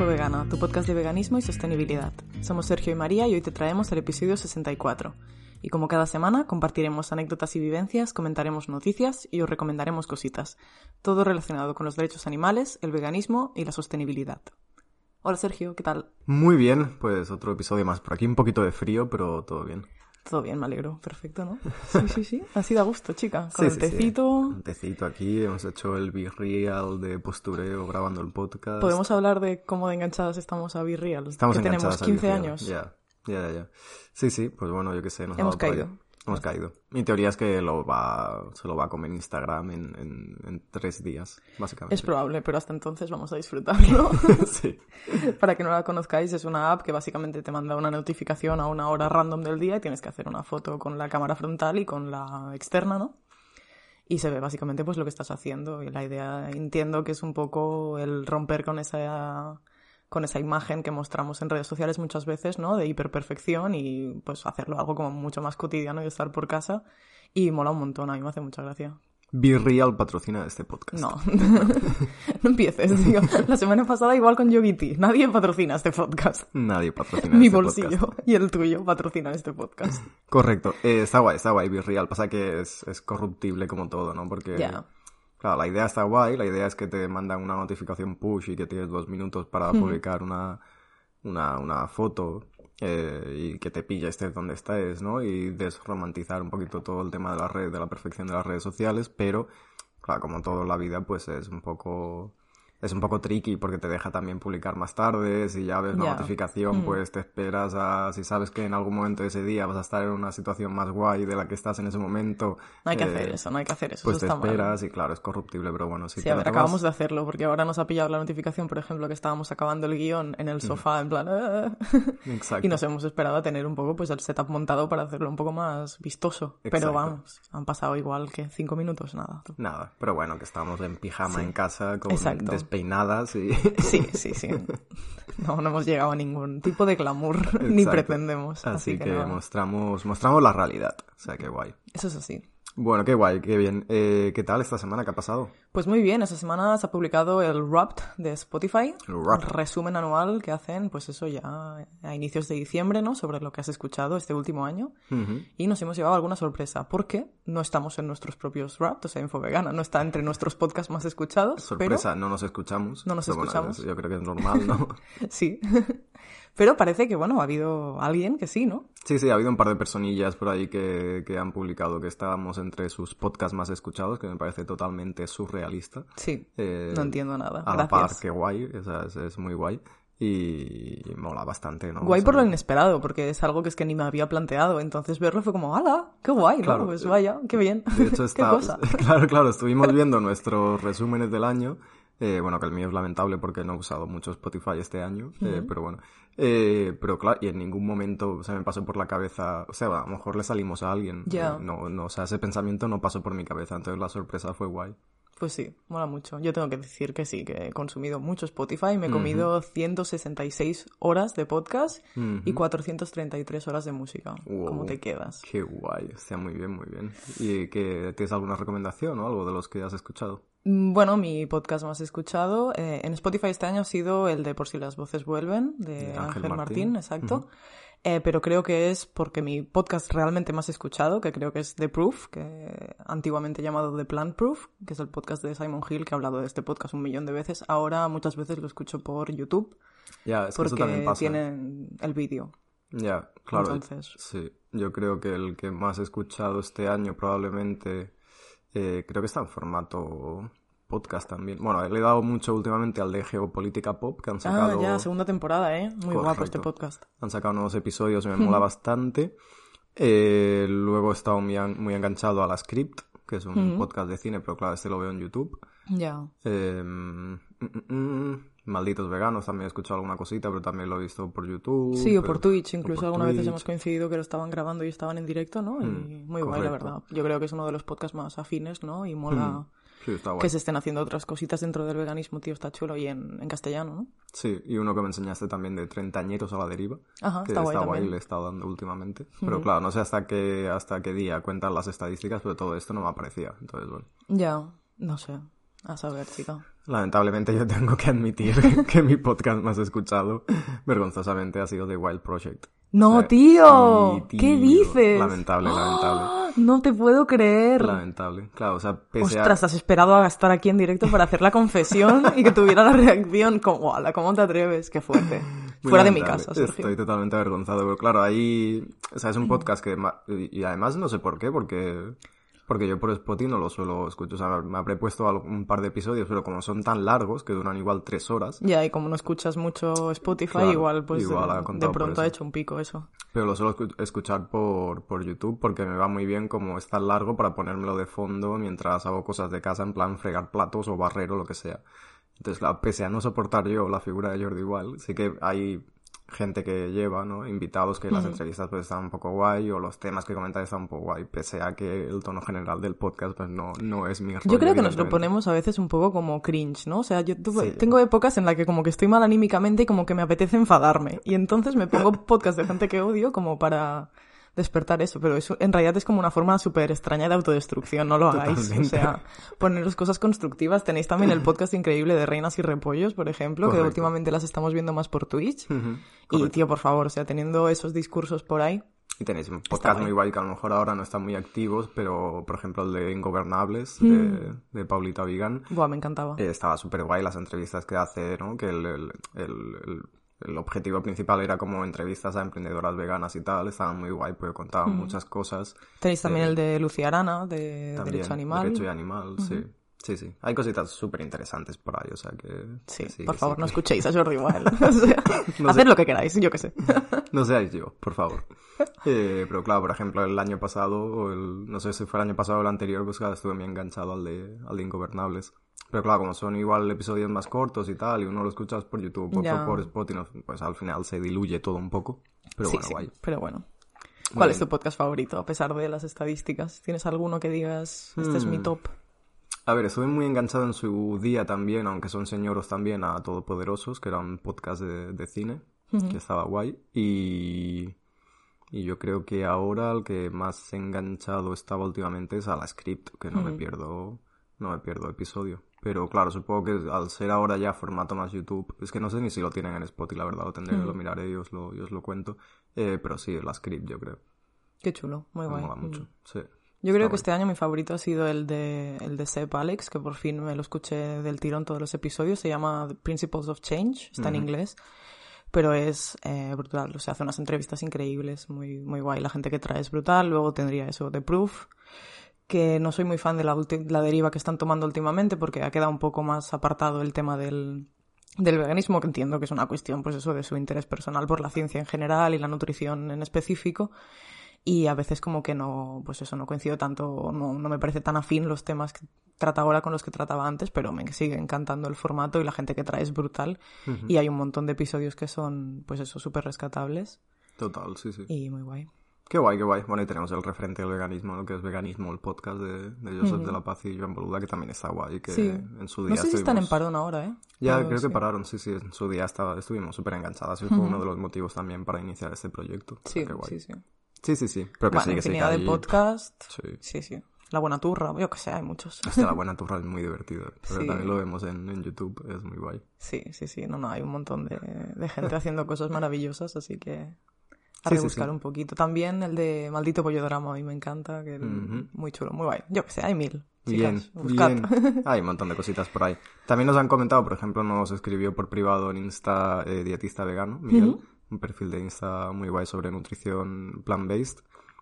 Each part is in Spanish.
Infovegana, tu podcast de veganismo y sostenibilidad. Somos Sergio y María y hoy te traemos el episodio 64. Y como cada semana, compartiremos anécdotas y vivencias, comentaremos noticias y os recomendaremos cositas. Todo relacionado con los derechos animales, el veganismo y la sostenibilidad. Hola Sergio, ¿qué tal? Muy bien, pues otro episodio más por aquí, un poquito de frío, pero todo bien. Todo bien, me alegro. Perfecto, ¿no? Sí, sí, sí. Ha sido a gusto, chica. Con el Sí, sí, sí. tecito. Un tecito aquí, hemos hecho el virreal de postureo grabando el podcast. Podemos hablar de cómo de enganchadas estamos a Virreal. Estamos que tenemos enganchados a 15 Virreal. años. Ya, ya, ya. Sí, sí, pues bueno, yo qué sé. Nos Hemos dado por ahí. Hemos caído. Mi teoría es que lo va, se lo va a comer Instagram en, en, en tres días, básicamente. Es probable, pero hasta entonces vamos a disfrutarlo. sí. Para que no la conozcáis, es una app que básicamente te manda una notificación a una hora random del día y tienes que hacer una foto con la cámara frontal y con la externa, ¿no? Y se ve básicamente pues lo que estás haciendo. Y la idea entiendo que es un poco el romper con esa con esa imagen que mostramos en redes sociales muchas veces, ¿no? De hiperperfección y pues hacerlo algo como mucho más cotidiano y estar por casa. Y mola un montón, a mí me hace mucha gracia. Virreal patrocina este podcast. No, no empieces, digo. La semana pasada igual con Yogiti. Nadie patrocina este podcast. Nadie patrocina Mi este bolsillo podcast. y el tuyo patrocinan este podcast. Correcto. Eh, está guay, está guay, Virreal. Pasa que es, es corruptible como todo, ¿no? Porque... Ya. Claro, la idea está guay, la idea es que te mandan una notificación push y que tienes dos minutos para publicar una, una, una foto eh, y que te pilla estés donde estés, ¿no? Y desromantizar un poquito todo el tema de la red, de la perfección de las redes sociales, pero, claro, como todo en la vida, pues es un poco... Es un poco tricky porque te deja también publicar más tarde, si ya ves la Ya. notificación, pues te esperas a, si sabes que en algún momento de ese día vas a estar en una situación más guay de la que estás en ese momento. No hay que eh, hacer eso, no hay que hacer eso. Pues eso te está mal. esperas y claro, es corruptible, pero bueno, si Sí, te a ver, acabamos de hacerlo porque ahora nos ha pillado la notificación, por ejemplo, que estábamos acabando el guion en el sofá, en plan... "Ah". Exacto. Y nos hemos esperado a tener un poco pues el setup montado para hacerlo un poco más vistoso. Pero Exacto. vamos, han pasado igual que cinco minutos, nada. Nada, pero bueno, que estamos en pijama en casa, con Exacto. Despeinadas y... Sí, sí, sí. No, no hemos llegado a ningún tipo de glamour, ni pretendemos. Así, que, nada. mostramos, mostramos la realidad. O sea, qué guay. Eso es así. Bueno, qué guay, qué bien. Eh, ¿Qué tal esta semana? ¿Qué ha pasado? Pues muy bien, esta semana se ha publicado el Wrapped de Spotify, El resumen anual que hacen, pues eso ya a inicios de diciembre, ¿no? Sobre lo que has escuchado este último año. Y nos hemos llevado alguna sorpresa, porque no estamos en nuestros propios Wrapped, o sea, Infovegana no está entre nuestros podcasts más escuchados. Sorpresa, no nos escuchamos. No nos escuchamos. es- yo creo que es normal, ¿no? Sí. pero parece que, bueno, ha habido alguien que sí, ¿no? sí, sí, ha habido un par de personillas por ahí que, que han publicado que estábamos entre sus podcasts más escuchados, que me parece totalmente surrealista. Sí. Eh, no entiendo nada. A la par, Gracias. qué guay, o sea, es, es muy guay. Y, mola bastante, ¿no? Guay O sea, por lo inesperado, porque es algo que es que ni me había planteado. Entonces verlo fue como, ¡hala! ¡Qué guay! ¿no? Claro. Pues vaya, qué bien. De hecho, qué está, cosa. claro, claro, estuvimos viendo nuestros resúmenes del año. eh, bueno, que el mío es lamentable porque no he usado mucho Spotify este año, eh, pero bueno. Eh, pero claro, y en ningún momento se me pasó por la cabeza, o sea, a lo mejor le salimos a alguien. Ya. eh, no, no, o sea, ese pensamiento no pasó por mi cabeza, entonces la sorpresa fue guay. Pues sí, mola mucho. Yo tengo que decir que sí, que he consumido mucho Spotify. Me he comido 166 horas de podcast y 433 horas de música. Wow. ¿Cómo te quedas? Qué guay, o sea, muy bien, muy bien. ¿Y que tienes alguna recomendación o algo de los que has escuchado? Mm, Bueno, mi podcast más escuchado eh, en Spotify este año ha sido el de Por si las voces vuelven, de, Ángel, Ángel Martín, Martín. exacto. Eh, pero creo que es porque mi podcast realmente más escuchado, que creo que es The Proof, que antiguamente llamado The Plant Proof, que es el podcast de Simon Hill, que ha hablado de este podcast un millón de veces. Ahora muchas veces lo escucho por YouTube, Ya, es que eso también porque pasa. tienen el vídeo. Ya, claro. Entonces- Sí, yo creo que el que más he escuchado este año probablemente, eh, creo que está en formato podcast también. Bueno, le he dado mucho últimamente al de Geopolítica Pop, que han Ah, sacado, ya, segunda temporada, ¿eh? Muy guapo este podcast. han sacado nuevos episodios me mola bastante. Eh, luego he estado muy, muy enganchado a La Script, que es un podcast de cine, pero claro, este lo veo en YouTube. Ya. Eh, mm, mm, mm, Malditos Veganos, también he escuchado alguna cosita, pero también lo he visto por YouTube. Sí, o por Twitch, incluso algunas veces hemos coincidido que lo estaban grabando y estaban en directo, ¿no? Y muy guay, la verdad. Yo creo que es uno de los podcasts más afines, ¿no? Y mola Sí, está guay. que se estén haciendo otras cositas dentro del veganismo, tío, está chulo y en, en castellano, ¿no? Sí, y uno que me enseñaste también de treintañeros a la deriva. Ajá, que está guay le he estado dando últimamente. Pero claro, no sé hasta qué, hasta qué día cuentan las estadísticas, pero todo esto no me aparecía. Entonces, bueno. Ya, no sé. A saber, chica. Lamentablemente yo tengo que admitir que mi podcast más escuchado, vergonzosamente, ha sido The Wild Project. No, O sea, tío. ¿Qué dices? Lamentable, lamentable. No te puedo creer. Lamentable. Claro, o sea, pese a... Ostras, has esperado a estar aquí en directo para hacer la confesión y que tuviera la reacción como, "Guala, ¿cómo te atreves? Qué fuerte. Muy Fuera de mi casa, Sergio. Estoy totalmente avergonzado, pero claro, ahí, o sea, es un podcast que, y además no sé por qué, porque, porque yo por Spotify no lo suelo escuchar, o sea, me habré puesto un par de episodios, pero como son tan largos, que duran igual tres horas, Ya, y como no escuchas mucho Spotify, Claro, igual pues igual de- pronto ha hecho un pico eso. pero lo suelo escu- escuchar por, por YouTube porque me va muy bien como es tan largo para ponérmelo de fondo mientras hago cosas de casa, en plan fregar platos o barrer o lo que sea. Entonces, claro, pese a no soportar yo la figura de Jordi igual, sí que hay gente que lleva, ¿no? Invitados que las entrevistas pues están un poco guay o los temas que comentan están un poco guay, pese a que el tono general del podcast pues no, no es mi rollo, Yo creo que nos lo ponemos a veces un poco como cringe, ¿no? O sea, yo tuve- Sí. tengo épocas en las que como que estoy mal anímicamente y como que me apetece enfadarme. Y entonces me pongo podcast de gente que odio como para despertar eso. Pero eso en realidad es como una forma súper extraña de autodestrucción, no lo hagáis. O sea, poneros cosas constructivas. Tenéis también el podcast increíble de Reinas y Repollos, por ejemplo, que últimamente las estamos viendo más por Twitch. Y tío, por favor, o sea, teniendo esos discursos por ahí. Y tenéis un podcast muy guay que a lo mejor ahora no están muy activos, pero por ejemplo el de Ingobernables, Mm. de, de Paulita Vigan, Buah, me encantaba. Eh, estaba súper guay las entrevistas que hace, ¿no? Que el, el, el, el- el objetivo principal era como entrevistas a emprendedoras veganas y tal. Estaban muy guay porque contaban muchas cosas. Tenéis también el de Lucía Arana, de También, Derecho Animal. Derecho y animal, sí. Sí, sí. Hay cositas súper interesantes por ahí, o sea que... Sí, que sí, por que favor, sí, no que- escuchéis a Jordi Wild. O sea, No haced sé. lo que queráis, yo qué sé. No seáis yo, por favor. Eh, pero claro, por ejemplo, el año pasado, o el, no sé si fue el año pasado o el anterior, pues claro, estuve muy enganchado al de, al de Ingobernables. Pero claro, como son igual episodios más cortos y tal, y uno lo escuchas por YouTube o Ya. por, por Spotify, pues al final se diluye todo un poco. Pero sí, bueno, sí, guay. pero bueno. ¿Cuál es tu podcast favorito, a pesar de las estadísticas? ¿Tienes alguno que digas, este es mi Hmm. top? A ver, estuve muy enganchado en su día también, aunque son señoros también, a Todopoderosos, que era un podcast de, de cine, que estaba guay. Y, y yo creo que ahora el que más enganchado estaba últimamente es a la script, que no me pierdo, no me pierdo episodio. Pero claro, supongo que al ser ahora ya formato más YouTube, es que no sé ni si lo tienen en Spotify, la verdad, lo tendré, lo miraré y os lo, y os lo cuento. Eh, pero sí, la script yo creo, Qué chulo, muy me guay. mola mucho, sí. Yo creo que este año mi favorito ha sido el de, el de Seb Alex, que por fin me lo escuché del tirón todos los episodios. Se llama The Principles of Change, está en inglés, pero es eh, brutal. O sea, hace unas entrevistas increíbles, muy, muy guay. La gente que trae es brutal. Luego tendría eso de Proof, que no soy muy fan de la, la deriva que están tomando últimamente, porque ha quedado un poco más apartado el tema del, del veganismo, que entiendo que es una cuestión, pues eso, de su interés personal por la ciencia en general y la nutrición en específico y a veces como que no, pues eso, no coincido tanto, no, no me parece tan afín los temas que trata ahora con los que trataba antes, pero me sigue encantando el formato y la gente que trae es brutal y hay un montón de episodios que son, pues eso, súper rescatables Total, sí, sí. y muy guay. Qué guay, qué guay. Bueno, y tenemos el referente del veganismo, lo que es veganismo, el podcast de, de Joseph de la Paz y Joan Boluda, que también está guay, que Sí. en su día No sé si están en parón ahora, ¿eh? Ya, Pero creo sí. que pararon, sí, sí, en su día estaba, estuvimos súper enganchadas y fue uno de los motivos también para iniciar este proyecto. O sea, Sí, qué guay. sí, sí. Sí, sí, sí. Pero que Bueno, sí, que sí, que infinidad de podcast. Sí. Sí, sí. La buena turra, yo que sé, hay muchos. Hostia, la buena turra es muy divertido. Pero Sí. también lo vemos en, en YouTube, es muy guay. Sí, sí, sí. No, no, hay un montón de, de gente haciendo cosas maravillosas, así que a Sí, rebuscar sí. un poquito. También el de Maldito Pollo Drama, a mí me encanta, que Ujú. muy chulo, muy guay. Yo que sé, hay mil. Bien, Chicas, buscad. bien. Hay un montón de cositas por ahí. También nos han comentado, por ejemplo, nos escribió por privado en Insta eh, dietista vegano, Miguel, un perfil de Insta muy guay sobre nutrición plant-based,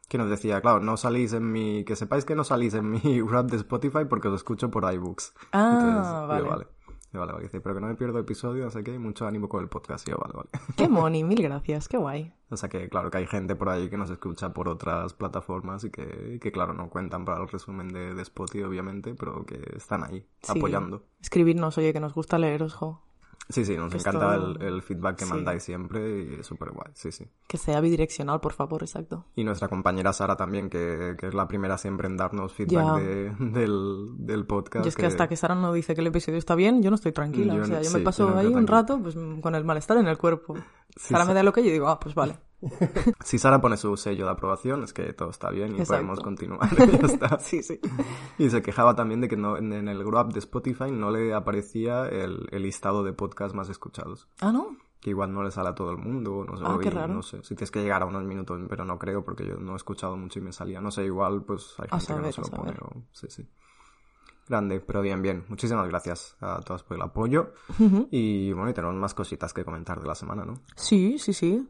que nos decía, claro, no salís en mi, que sepáis que no salís en mi rap de Spotify porque os escucho por iBooks. Ah, vale. Yo, vale, vale. Pero que no me pierdo episodio, no sé qué, y mucho ánimo con el podcast. Y yo, vale, vale. Qué moni, mil gracias, qué guay. O sea que, claro, que hay gente por ahí que nos escucha por otras plataformas y que, que claro, no cuentan para el resumen de, de Spotify, obviamente, pero que están ahí, Sí. apoyando. Escribirnos, oye, que nos gusta leeros, jo. Sí, sí, nos Esto- encanta el, el feedback que sí. mandáis siempre y es súper guay, sí, sí. Que sea bidireccional, por favor, exacto. Y nuestra compañera Sara también, que, que es la primera siempre en darnos feedback de- del, del podcast. Yo es que hasta que Sara no dice que el episodio está bien, yo no estoy tranquila. Yo o sea, yo sí, me paso yo no ahí un rato pues con el malestar en el cuerpo. Sí, Sara me da lo que yo digo, ah, pues vale. si Sara pone su sello de aprobación, es que todo está bien y Exacto. podemos continuar. ya está. Sí, sí. Y se quejaba también de que no, en, el grab de Spotify no le aparecía el, el listado de podcasts más escuchados. Ah, ¿no? Que igual no le sale a todo el mundo, no sé, Ah, qué y raro. no sé, si tienes que llegar a unos minutos, pero no creo porque yo no he escuchado mucho y me salía, no sé, igual pues hay gente que no se lo pone, o- sí, sí. Grande, pero bien, bien. Muchísimas gracias a todas por el apoyo. Y bueno, y tenemos más cositas que comentar de la semana, ¿no? Sí, sí, sí.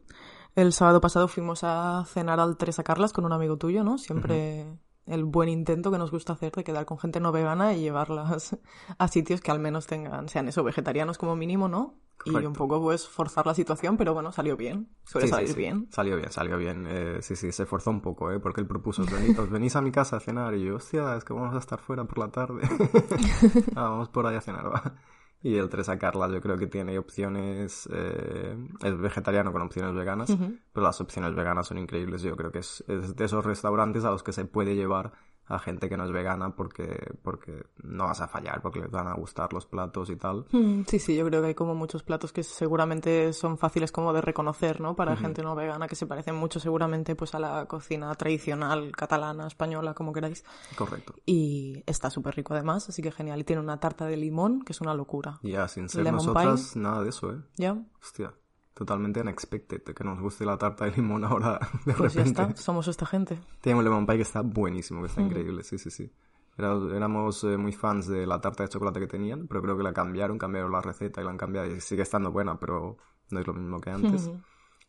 El sábado pasado fuimos a cenar al Teresa Carlas con un amigo tuyo, ¿no? Siempre el buen intento que nos gusta hacer de quedar con gente no vegana y llevarlas a sitios que al menos tengan, sean eso, vegetarianos como mínimo, ¿no? Y un poco pues forzar la situación, pero bueno, salió bien. Suele Sí, salir sí. bien. Salió bien, salió bien. Eh, sí, sí, se esforzó un poco, ¿eh? Porque él propuso, "Os veni- os venís a mi casa a cenar. Y yo, hostia, es que vamos a estar fuera por la tarde. ah, vamos por ahí a cenar, va. Y el Teresa Carla yo creo que tiene opciones... eh, es vegetariano con opciones veganas, pero las opciones veganas son increíbles. Yo creo que es, es de esos restaurantes a los que se puede llevar a gente que no es vegana porque, porque no vas a fallar, porque les van a gustar los platos y tal. Mm, Sí, sí, yo creo que hay como muchos platos que seguramente son fáciles como de reconocer, ¿no? Para gente no vegana, que se parecen mucho seguramente pues a la cocina tradicional catalana, española, como queráis. Correcto. Y está súper rico además, así que genial. Y tiene una tarta de limón, que es una locura. Ya, sin ser Lemon nosotras, nada de eso, ¿eh? ¿Ya? Hostia, totalmente unexpected que nos guste la tarta de limón ahora de Pues ya repente. está, somos esta gente. Un lemon pie que está buenísimo, que Mm. está increíble, sí, sí, sí. Era- éramos eh, muy fans de la tarta de chocolate que tenían, pero creo que la cambiaron, cambiaron la receta y la han cambiado y sigue estando buena, pero no es lo mismo que antes.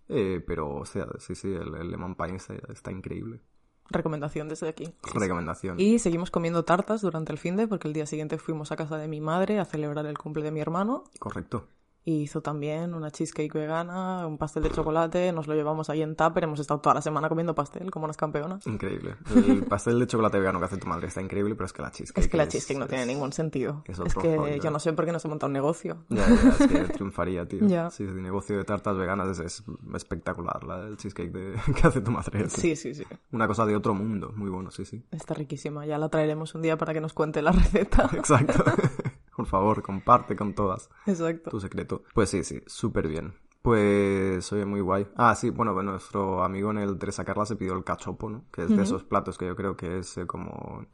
Eh, pero, o sea, sí, sí, el, el lemon pie está, está increíble. Recomendación desde aquí. Recomendación. Y seguimos comiendo tartas durante el fin de, porque el día siguiente fuimos a casa de mi madre a celebrar el cumple de mi hermano. Correcto. Hizo también una cheesecake vegana, un pastel de chocolate, nos lo llevamos ahí en tupper, hemos estado toda la semana comiendo pastel como unas campeonas. Increíble. El pastel de chocolate vegano que hace tu madre está increíble, pero es que la cheesecake Es que la cheesecake no es- tiene ningún sentido. es Es, que yo no sé por qué no se monta un negocio. Ya, ya, es que triunfaría, tío. Ya. Sí, el negocio de tartas veganas es, es espectacular, la, el cheesecake de, que hace tu madre. Sí, sí, sí. Una cosa de otro mundo, muy bueno, sí, sí. Está riquísima. Ya la traeremos un día para que nos cuente la receta. Exacto. Por favor, comparte con todas Exacto. tu secreto. Pues sí, sí, súper bien. Pues, oye, muy guay. Ah, sí, bueno, pues nuestro amigo en el Teresa Carla se pidió el cachopo, ¿no? Que es de esos platos que yo creo que es eh, como,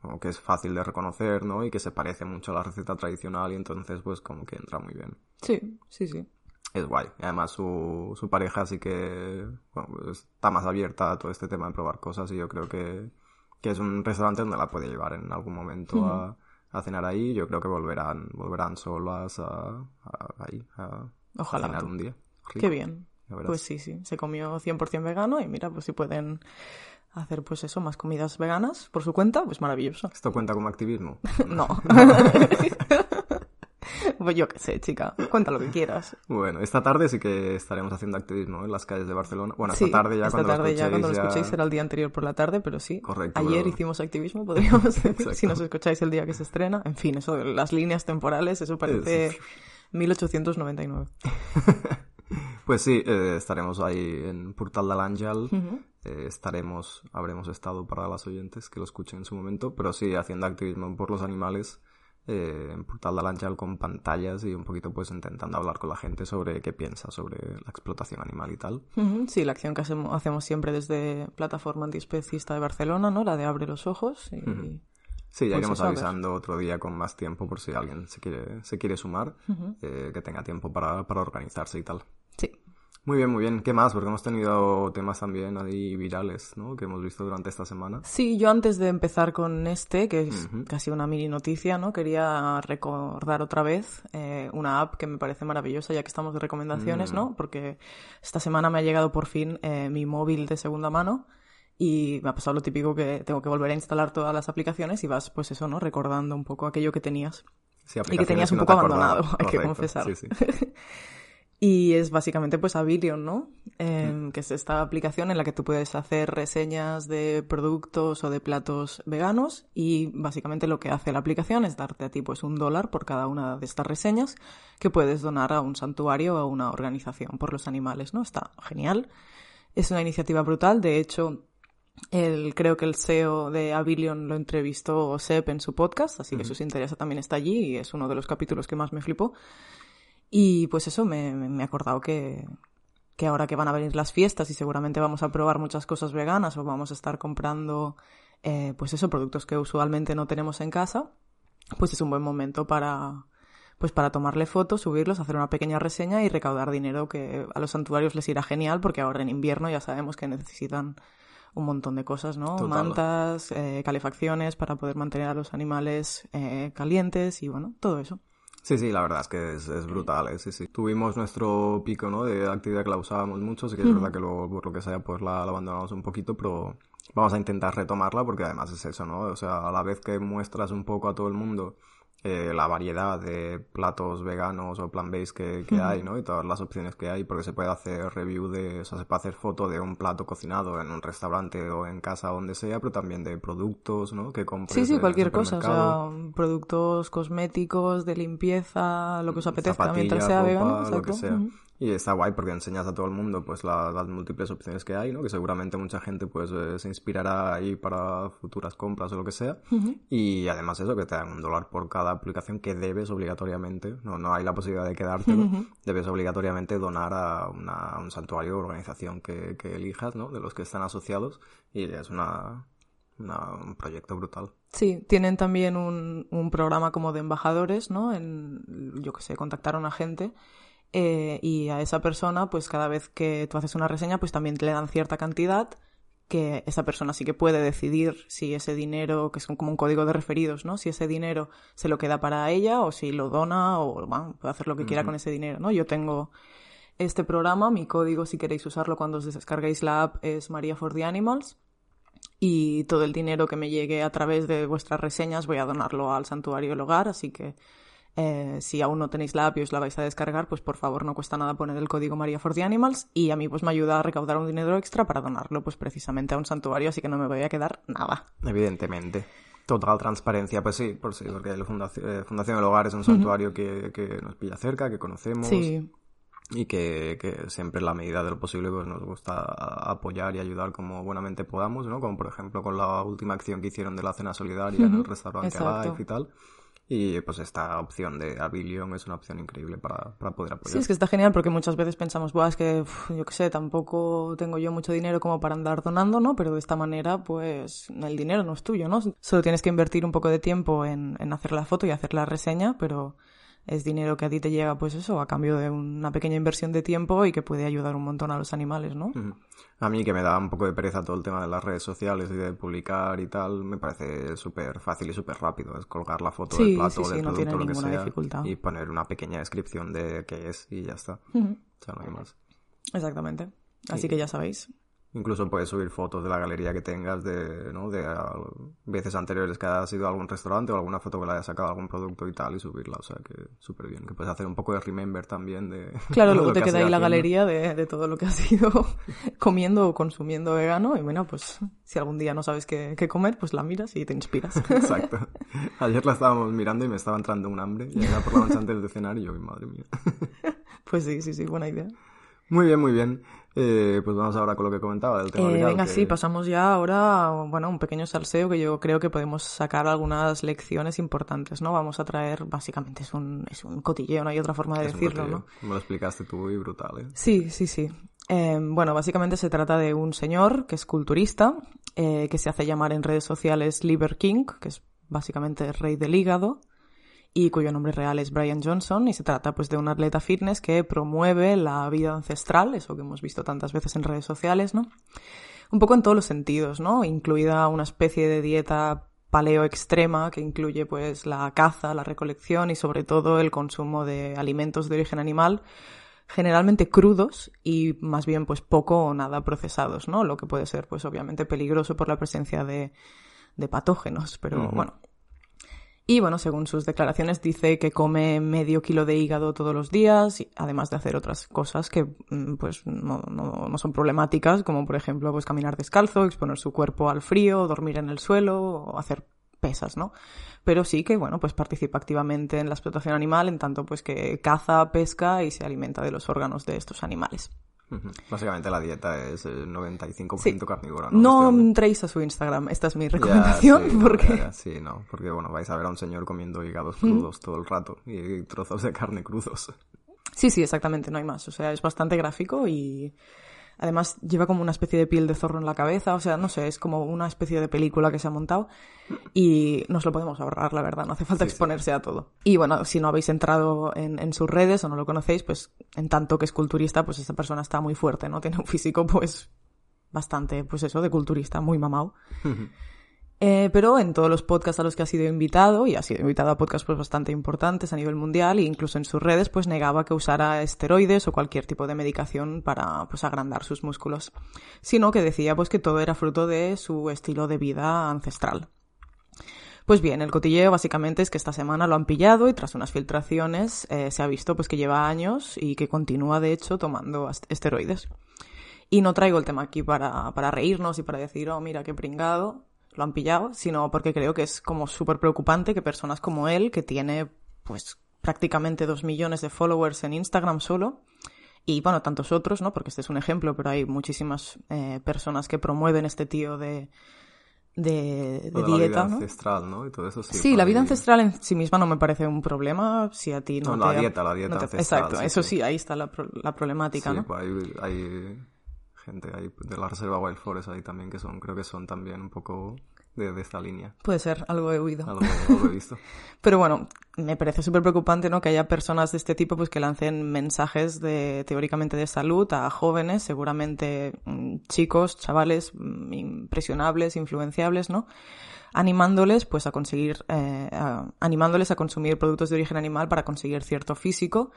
como que es fácil de reconocer, ¿no? Y que se parece mucho a la receta tradicional y entonces pues como que entra muy bien. Sí, sí, sí. es guay. Y además su, su pareja sí que bueno, pues, está más abierta a todo este tema de probar cosas y yo creo que, que es un restaurante donde la puede llevar en algún momento a, a cenar ahí. Yo creo que volverán, volverán solas a, a- ahí a, Ojalá. a cenar un día. Rico, Qué bien. Pues sí, sí. Se comió 100% vegano y mira, pues si pueden hacer pues eso, más comidas veganas por su cuenta, pues maravilloso. ¿Esto cuenta como activismo? No. pues yo qué sé, chica. Cuenta lo que quieras. Bueno, esta tarde sí que estaremos haciendo activismo en las calles de Barcelona. Bueno, Sí, esta tarde ya esta cuando tarde lo ya cuando lo escuchéis escuchéis será el día anterior por la tarde, pero sí. Correcto, Ayer pero- hicimos activismo, podríamos decir, si nos escucháis el día que se estrena. En fin, eso de las líneas temporales, eso parece 1899. Pues sí, eh, estaremos ahí en Portal del Ángel. Eh, estaremos, habremos estado para las oyentes que lo escuchen en su momento, pero sí haciendo activismo por los animales eh, en Portal del Ángel con pantallas y un poquito pues intentando hablar con la gente sobre qué piensa sobre la explotación animal y tal. Sí, la acción que hacemos, hacemos siempre desde Plataforma Antiespecista de Barcelona, ¿no? La de Abre los Ojos. Y... Sí, ya Pues iremos avisando otro día con más tiempo por si alguien se quiere, se quiere sumar, eh, que tenga tiempo para, para organizarse y tal. Sí. Muy bien, muy bien. ¿Qué más? Porque hemos tenido temas también ahí virales, ¿no? Que hemos visto durante esta semana. Sí, yo antes de empezar con este, que es casi una mini noticia, ¿no? Quería recordar otra vez eh, una app que me parece maravillosa, ya que estamos de recomendaciones, ¿no? Porque esta semana me ha llegado por fin eh, mi móvil de segunda mano y me ha pasado lo típico que tengo que volver a instalar todas las aplicaciones y vas, pues eso, ¿no? Recordando un poco aquello que tenías. Sí, Y que tenías un poco abandonado, hay que confesar. Sí, sí. Y es básicamente pues Avilion, ¿no? Eh, Que es esta aplicación en la que tú puedes hacer reseñas de productos o de platos veganos y básicamente lo que hace la aplicación es darte a ti pues un dólar por cada una de estas reseñas que puedes donar a un santuario o a una organización por los animales, ¿no? Está genial. Es una iniciativa brutal, de hecho el, creo que el CEO de Avilion lo entrevistó Sep en su podcast, así que si os interesa también está allí y es uno de los capítulos que más me flipó. Y pues eso, me, me he acordado que, que ahora que van a venir las fiestas y seguramente vamos a probar muchas cosas veganas o vamos a estar comprando, eh, pues eso, productos que usualmente no tenemos en casa, pues es un buen momento para, pues para tomarle fotos, subirlos, hacer una pequeña reseña y recaudar dinero que a los santuarios les irá genial porque ahora en invierno ya sabemos que necesitan un montón de cosas, ¿no? Mantas, eh, calefacciones para poder mantener a los animales eh, calientes y bueno, todo eso. Sí, sí, la verdad es que es, brutal, ¿eh? sí, sí. Tuvimos nuestro pico, ¿no? De actividad que la usábamos mucho, sí que es verdad que luego, por lo que sea, pues la, abandonamos un poquito, pero vamos a intentar retomarla porque además es eso, ¿no? O sea, a la vez que muestras un poco a todo el mundo eh, la variedad de platos veganos o plant-based que, que hay, ¿no? Y todas las opciones que hay, porque se puede hacer review de, o sea, se puede hacer foto de un plato cocinado en un restaurante o en casa o donde sea, pero también de productos, ¿no? Que compres Sí, sí, cualquier cosa, o sea, productos cosméticos, de limpieza, lo que os apetezca, mientras sea vegano, lo que sea. Y está guay porque enseñas a todo el mundo pues las múltiples opciones que hay, ¿no? Que seguramente mucha gente pues eh, se inspirará ahí para futuras compras o lo que sea. Y además eso, que te dan un dólar por cada aplicación que debes obligatoriamente, no, no hay la posibilidad de quedártelo, debes obligatoriamente donar a, un santuario o organización que, que, elijas, ¿no? De los que están asociados y es una, un proyecto brutal. Sí, tienen también un, un programa como de embajadores, ¿no? En, yo que sé, contactar a una gente eh, y a esa persona, pues cada vez que tú haces una reseña, pues también le dan cierta cantidad que esa persona sí que puede decidir si ese dinero, que es como un código de referidos, ¿no? Si ese dinero se lo queda para ella o si lo dona o bueno, puede hacer lo que quiera con ese dinero, ¿no? Yo tengo este programa, mi código si queréis usarlo cuando os descarguéis la app es María for the Animals y todo el dinero que me llegue a través de vuestras reseñas voy a donarlo al santuario del hogar, así que eh, si aún no tenéis la app y os la vais a descargar, pues por favor no cuesta nada poner el código María for the Animals y a mí pues me ayuda a recaudar un dinero extra para donarlo pues precisamente a un santuario, así que no me voy a quedar nada. Evidentemente. Total transparencia, pues sí, por sí, porque la Fundación, eh, Fundación del Hogar es un santuario que, que, nos pilla cerca, que conocemos. Y que, que, siempre en la medida de lo posible pues nos gusta apoyar y ayudar como buenamente podamos, ¿no? Como por ejemplo con la última acción que hicieron de la cena solidaria en el restaurante Life y tal. Y pues esta opción de Avilion es una opción increíble para, para poder apoyar. Sí, es que está genial porque muchas veces pensamos, Buah, es que yo qué sé, tampoco tengo yo mucho dinero como para andar donando, ¿no? Pero de esta manera, pues el dinero no es tuyo, ¿no? Solo tienes que invertir un poco de tiempo en, en hacer la foto y hacer la reseña, pero es dinero que a ti te llega, pues eso, a cambio de una pequeña inversión de tiempo y que puede ayudar un montón a los animales, ¿no? A mí, que me da un poco de pereza todo el tema de las redes sociales y de publicar y tal, me parece súper fácil y súper rápido. Es colgar la foto del plato, del producto, lo que sea, y poner una pequeña descripción de qué es y ya está. O sea, no hay más. Exactamente. Así que ya sabéis, Incluso puedes subir fotos de la galería que tengas de, ¿no? de veces anteriores que hayas ido a algún restaurante o alguna foto que le hayas sacado algún producto y tal y subirla. O sea que súper bien. Que puedes hacer un poco de remember también de... Claro, luego te queda ahí la galería de, de, todo lo que has ido comiendo o consumiendo vegano y bueno, pues si algún día no sabes qué, qué comer, pues la miras y te inspiras. Exacto. Ayer la estábamos mirando y me estaba entrando un hambre. Y era por la noche antes de cenar y yo, madre mía. pues sí, sí, sí, buena idea. Muy bien, muy bien. Eh, pues vamos ahora con lo que comentaba del tema eh, Venga, sí, pasamos ya ahora, bueno, un pequeño salseo que yo creo que podemos sacar algunas lecciones importantes, ¿no? Vamos a traer, básicamente es un, es un cotilleo, no hay otra forma de decirlo, ¿no? Me lo explicaste tú y brutal, ¿eh? Sí, sí, sí. Eh, bueno, básicamente se trata de un señor que es culturista, eh, que se hace llamar en redes sociales Liver King, que es básicamente el rey del hígado, y cuyo nombre real es Brian Johnson y se trata pues de un atleta fitness que promueve la vida ancestral, eso que hemos visto tantas veces en redes sociales, ¿no? Un poco en todos los sentidos, ¿no? Incluida una especie de dieta paleo extrema que incluye pues la caza, la recolección y sobre todo el consumo de alimentos de origen animal generalmente crudos y más bien pues poco o nada procesados, ¿no? Lo que puede ser pues obviamente peligroso por la presencia de, de patógenos, pero bueno, y bueno, según sus declaraciones dice que come medio kilo de hígado todos los días, además de hacer otras cosas que mm, pues no, no, no, son problemáticas, como por ejemplo pues caminar descalzo, exponer su cuerpo al frío, dormir en el suelo o hacer pesas, ¿no? Pero sí que, bueno, pues participa activamente en la explotación animal, en tanto pues que caza, pesca y se alimenta de los órganos de estos animales. Básicamente la dieta es el 95% carnívora. No, no entréis a su Instagram, esta es mi recomendación. porque... sí, no, porque bueno, vais a ver a un señor comiendo hígados crudos todo el rato y trozos de carne crudos. Sí, sí, exactamente, no hay más. O sea, es bastante gráfico y además lleva como una especie de piel de zorro en la cabeza. O sea, no sé, es como una especie de película que se ha montado y nos lo podemos ahorrar, la verdad. No hace falta exponerse a todo. Y bueno, si no habéis entrado en, en, sus redes o no lo conocéis, pues en tanto que es culturista, pues esta persona está muy fuerte, ¿no? Tiene un físico, pues, bastante, pues eso, de culturista, muy mamado. Eh, pero en todos los podcasts a los que ha sido invitado, y ha sido invitado a podcasts pues bastante importantes a nivel mundial, e incluso en sus redes, pues negaba que usara esteroides o cualquier tipo de medicación para pues agrandar sus músculos, sino que decía pues que todo era fruto de su estilo de vida ancestral. Pues bien, el cotilleo básicamente es que esta semana lo han pillado y tras unas filtraciones eh, se ha visto pues que lleva años y que continúa de hecho tomando esteroides. Y no traigo el tema aquí para, para reírnos y para decir, oh, mira, qué pringado, lo han pillado, sino porque creo que es como súper preocupante que personas como él, que tiene pues prácticamente dos millones de followers en Instagram solo, y bueno, tantos otros, ¿no? Porque este es un ejemplo, pero hay muchísimas eh, personas que promueven este tío de, de, de dieta, la vida ¿no? ancestral, ¿no? Y todo eso sí. Sí, la vida ancestral en sí misma no me parece un problema si a ti no, No, te... la dieta, la dieta no te- ancestral. Exacto, sí, eso sí. sí, ahí está la, pro- la problemática, Sí, ¿no? pues hay, hay gente ahí de la reserva Wild Forest ahí también que son, creo que son también un poco de, de esta línea. Puede ser, algo he oído. Algo, algo he visto. Pero bueno, me parece súper preocupante, ¿no? Que haya personas de este tipo, pues, que lancen mensajes de, teóricamente, de salud a jóvenes, seguramente mm, chicos, chavales, mm, impresionables, influenciables, ¿no? Animándoles, pues, a conseguir, eh, a- animándoles a consumir productos de origen animal para conseguir cierto físico.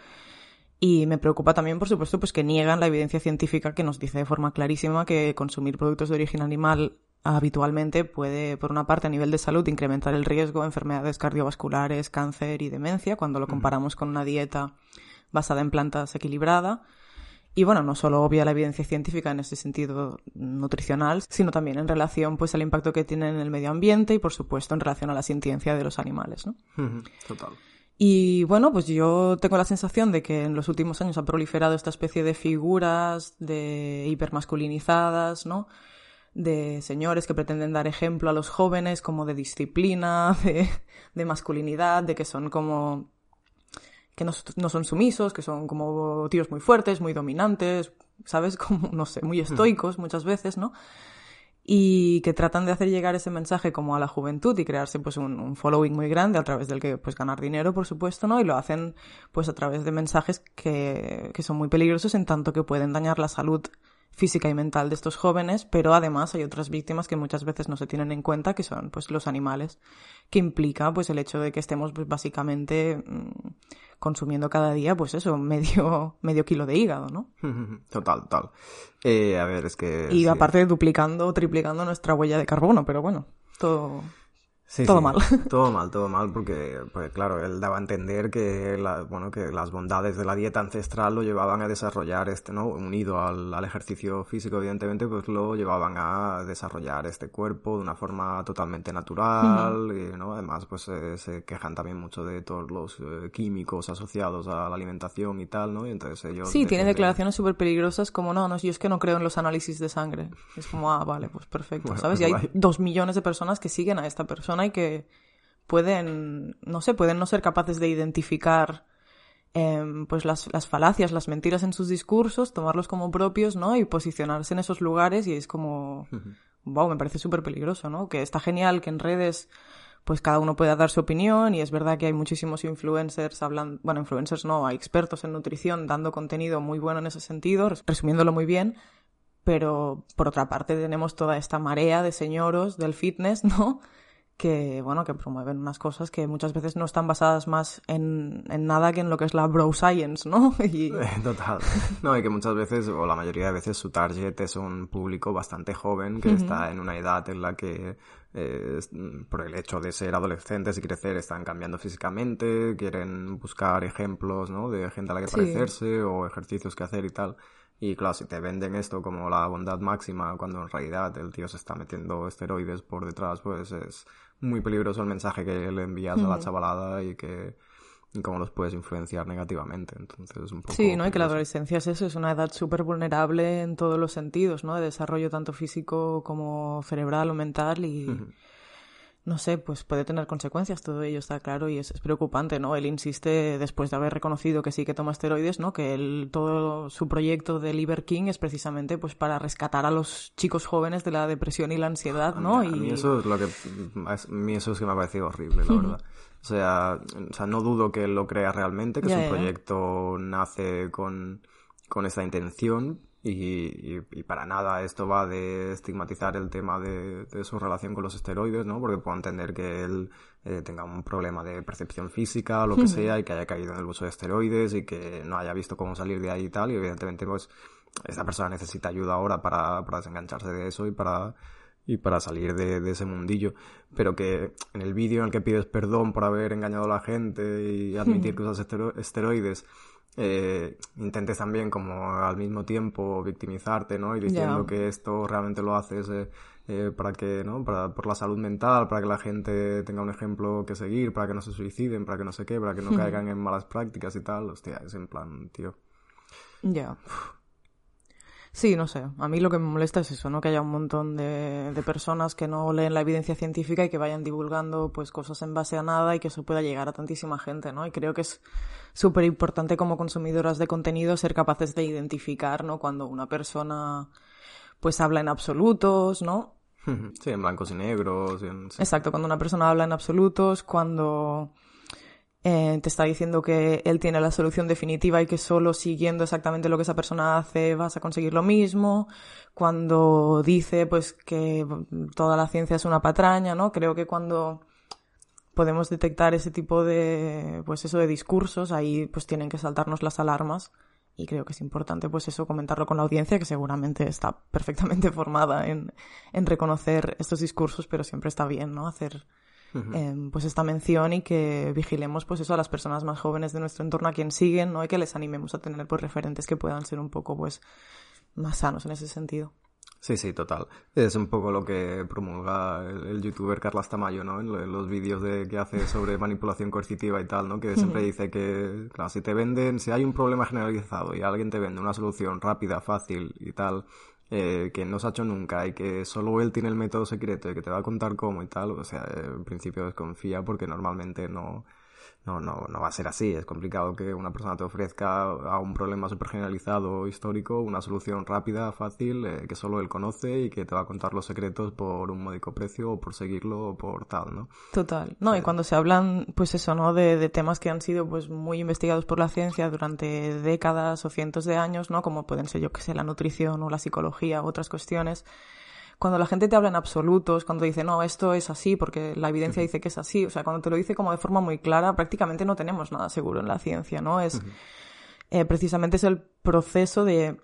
Y me preocupa también, por supuesto, pues que niegan la evidencia científica que nos dice de forma clarísima que consumir productos de origen animal habitualmente puede, por una parte, a nivel de salud, incrementar el riesgo de enfermedades cardiovasculares, cáncer y demencia, cuando lo comparamos con una dieta basada en plantas equilibrada. Y bueno, no solo obvia la evidencia científica en ese sentido nutricional, sino también en relación pues al impacto que tiene en el medio ambiente y por supuesto en relación a la sintiencia de los animales, ¿no? Total. Y bueno, pues yo tengo la sensación de que en los últimos años ha proliferado esta especie de figuras de hipermasculinizadas, ¿no? De señores que pretenden dar ejemplo a los jóvenes como de disciplina, de, de masculinidad, de que son como que no, no son sumisos, que son como tíos muy fuertes, muy dominantes, ¿sabes? Como, no sé, muy estoicos muchas veces, ¿no? Y que tratan de hacer llegar ese mensaje como a la juventud y crearse pues un, following muy grande a través del que pues ganar dinero por supuesto no y lo hacen pues a través de mensajes que, que son muy peligrosos en tanto que pueden dañar la salud física y mental de estos jóvenes pero además hay otras víctimas que muchas veces no se tienen en cuenta que son pues los animales que implica pues el hecho de que estemos pues básicamente mmm, consumiendo cada día, pues eso, medio, medio kilo de hígado, ¿no? Total, total. Eh, a ver, es que... Y aparte duplicando, triplicando nuestra huella de carbono, pero bueno, todo... Sí, todo sí. mal. Todo mal, todo mal, porque, pues claro, él daba a entender que, la, bueno, que las bondades de la dieta ancestral lo llevaban a desarrollar este, ¿no? Unido al, al, ejercicio físico, evidentemente, pues lo llevaban a desarrollar este cuerpo de una forma totalmente natural, uh -huh. y, ¿no? Además, pues eh, se quejan también mucho de todos los eh, químicos asociados a la alimentación y tal, ¿no? Y entonces ellos... Sí, tiene declaraciones súper peligrosas como, no, no, yo es que no creo en los análisis de sangre. Es como, ah, vale, pues perfecto, bueno, ¿sabes? Y hay guay. dos millones de personas que siguen a esta persona y que pueden, no sé, pueden no ser capaces de identificar eh, pues las, las, falacias, las mentiras en sus discursos, tomarlos como propios, ¿no? Y posicionarse en esos lugares y es como, wow, me parece súper peligroso, ¿no? Que está genial que en redes pues cada uno pueda dar su opinión y es verdad que hay muchísimos influencers hablando, bueno, influencers no, hay expertos en nutrición dando contenido muy bueno en ese sentido, resumiéndolo muy bien, pero por otra parte tenemos toda esta marea de señoros del fitness, ¿no? Que, bueno, que promueven unas cosas que muchas veces no están basadas más en, en nada que en lo que es la bro science, ¿no? Y... Total. No, y que muchas veces, o la mayoría de veces, su target es un público bastante joven que uh -huh. está en una edad en la que, eh, por el hecho de ser adolescentes y crecer, están cambiando físicamente, quieren buscar ejemplos, ¿no? De gente a la que sí. parecerse o ejercicios que hacer y tal. Y claro, si te venden esto como la bondad máxima, cuando en realidad el tío se está metiendo esteroides por detrás, pues es muy peligroso el mensaje que le envías mm. a la chavalada y que y cómo los puedes influenciar negativamente. Entonces es un poco... Sí, ¿no? Y que la adolescencia es eso, es una edad súper vulnerable en todos los sentidos, ¿no? De desarrollo tanto físico como cerebral o mental y... Mm -hmm. No sé, pues puede tener consecuencias, todo ello está claro y es, preocupante, ¿no? Él insiste, después de haber reconocido que sí que toma esteroides, ¿no? Que él, todo su proyecto de Liver King es precisamente pues para rescatar a los chicos jóvenes de la depresión y la ansiedad, ¿no? A mí, eso es lo que, a mí eso es que me ha parecido horrible, la verdad. O sea, o sea, no dudo que él lo crea realmente, que su proyecto nace con, con esta intención, y, y, para nada esto va de estigmatizar el tema de, de, su relación con los esteroides, ¿no? Porque puedo entender que él eh, tenga un problema de percepción física lo que sea y que haya caído en el uso de esteroides y que no haya visto cómo salir de ahí y tal. Y evidentemente, pues, esta persona necesita ayuda ahora para, para desengancharse de eso y para, y para salir de, de, ese mundillo. Pero que en el vídeo en el que pides perdón por haber engañado a la gente y admitir que usas esteroides, eh, intentes también como al mismo tiempo victimizarte, ¿no? Y diciendo que esto realmente lo haces eh, eh, para que, ¿no? Para, por la salud mental, para que la gente tenga un ejemplo que seguir, para que no se suiciden, para que no se qué, para que no caigan en malas prácticas y tal. Hostia, es en plan, tío. Ya. Sí, no sé. A mí lo que me molesta es eso, ¿no? Que haya un montón de, de, personas que no leen la evidencia científica y que vayan divulgando pues cosas en base a nada y que eso pueda llegar a tantísima gente, ¿no? Y creo que es súper importante como consumidoras de contenido ser capaces de identificar, ¿no? Cuando una persona pues habla en absolutos, ¿no? Sí, en blancos y negros. Exacto, cuando una persona habla en absolutos, cuando eh, te está diciendo que él tiene la solución definitiva y que solo siguiendo exactamente lo que esa persona hace vas a conseguir lo mismo, cuando dice pues que toda la ciencia es una patraña, ¿no? Creo que cuando podemos detectar ese tipo de pues eso de discursos, ahí pues tienen que saltarnos las alarmas y creo que es importante pues eso comentarlo con la audiencia que seguramente está perfectamente formada en, en reconocer estos discursos, pero siempre está bien, ¿no? hacer Em, pues esta mención y que vigilemos pues eso a las personas más jóvenes de nuestro entorno a quien siguen, ¿no? Y que les animemos a tener pues referentes que puedan ser un poco pues más sanos en ese sentido. Sí, sí, total. Es un poco lo que promulga el, youtuber Carlos Tamayo, ¿no? En, los vídeos de, que hace sobre manipulación coercitiva y tal, ¿no? Que siempre dice que, claro, si te venden, si hay un problema generalizado y alguien te vende una solución rápida, fácil y tal, eh, que no se ha hecho nunca y que solo él tiene el método secreto y que te va a contar cómo y tal, o sea, en principio desconfía porque normalmente no, no, no, no va a ser así. Es complicado que una persona te ofrezca a un problema súper generalizado histórico una solución rápida, fácil, eh, que solo él conoce y que te va a contar los secretos por un módico precio o por seguirlo o por tal, ¿no? Total. No, y cuando se hablan, pues eso, ¿no? De, de temas que han sido pues muy investigados por la ciencia durante décadas o cientos de años, ¿no? Como pueden ser, yo que sé, la nutrición o la psicología u otras cuestiones cuando la gente te habla en absolutos, cuando dice, no, esto es así porque la evidencia dice que es así, o sea, cuando te lo dice como de forma muy clara, prácticamente no tenemos nada seguro en la ciencia, ¿no? Es, eh, precisamente es el proceso de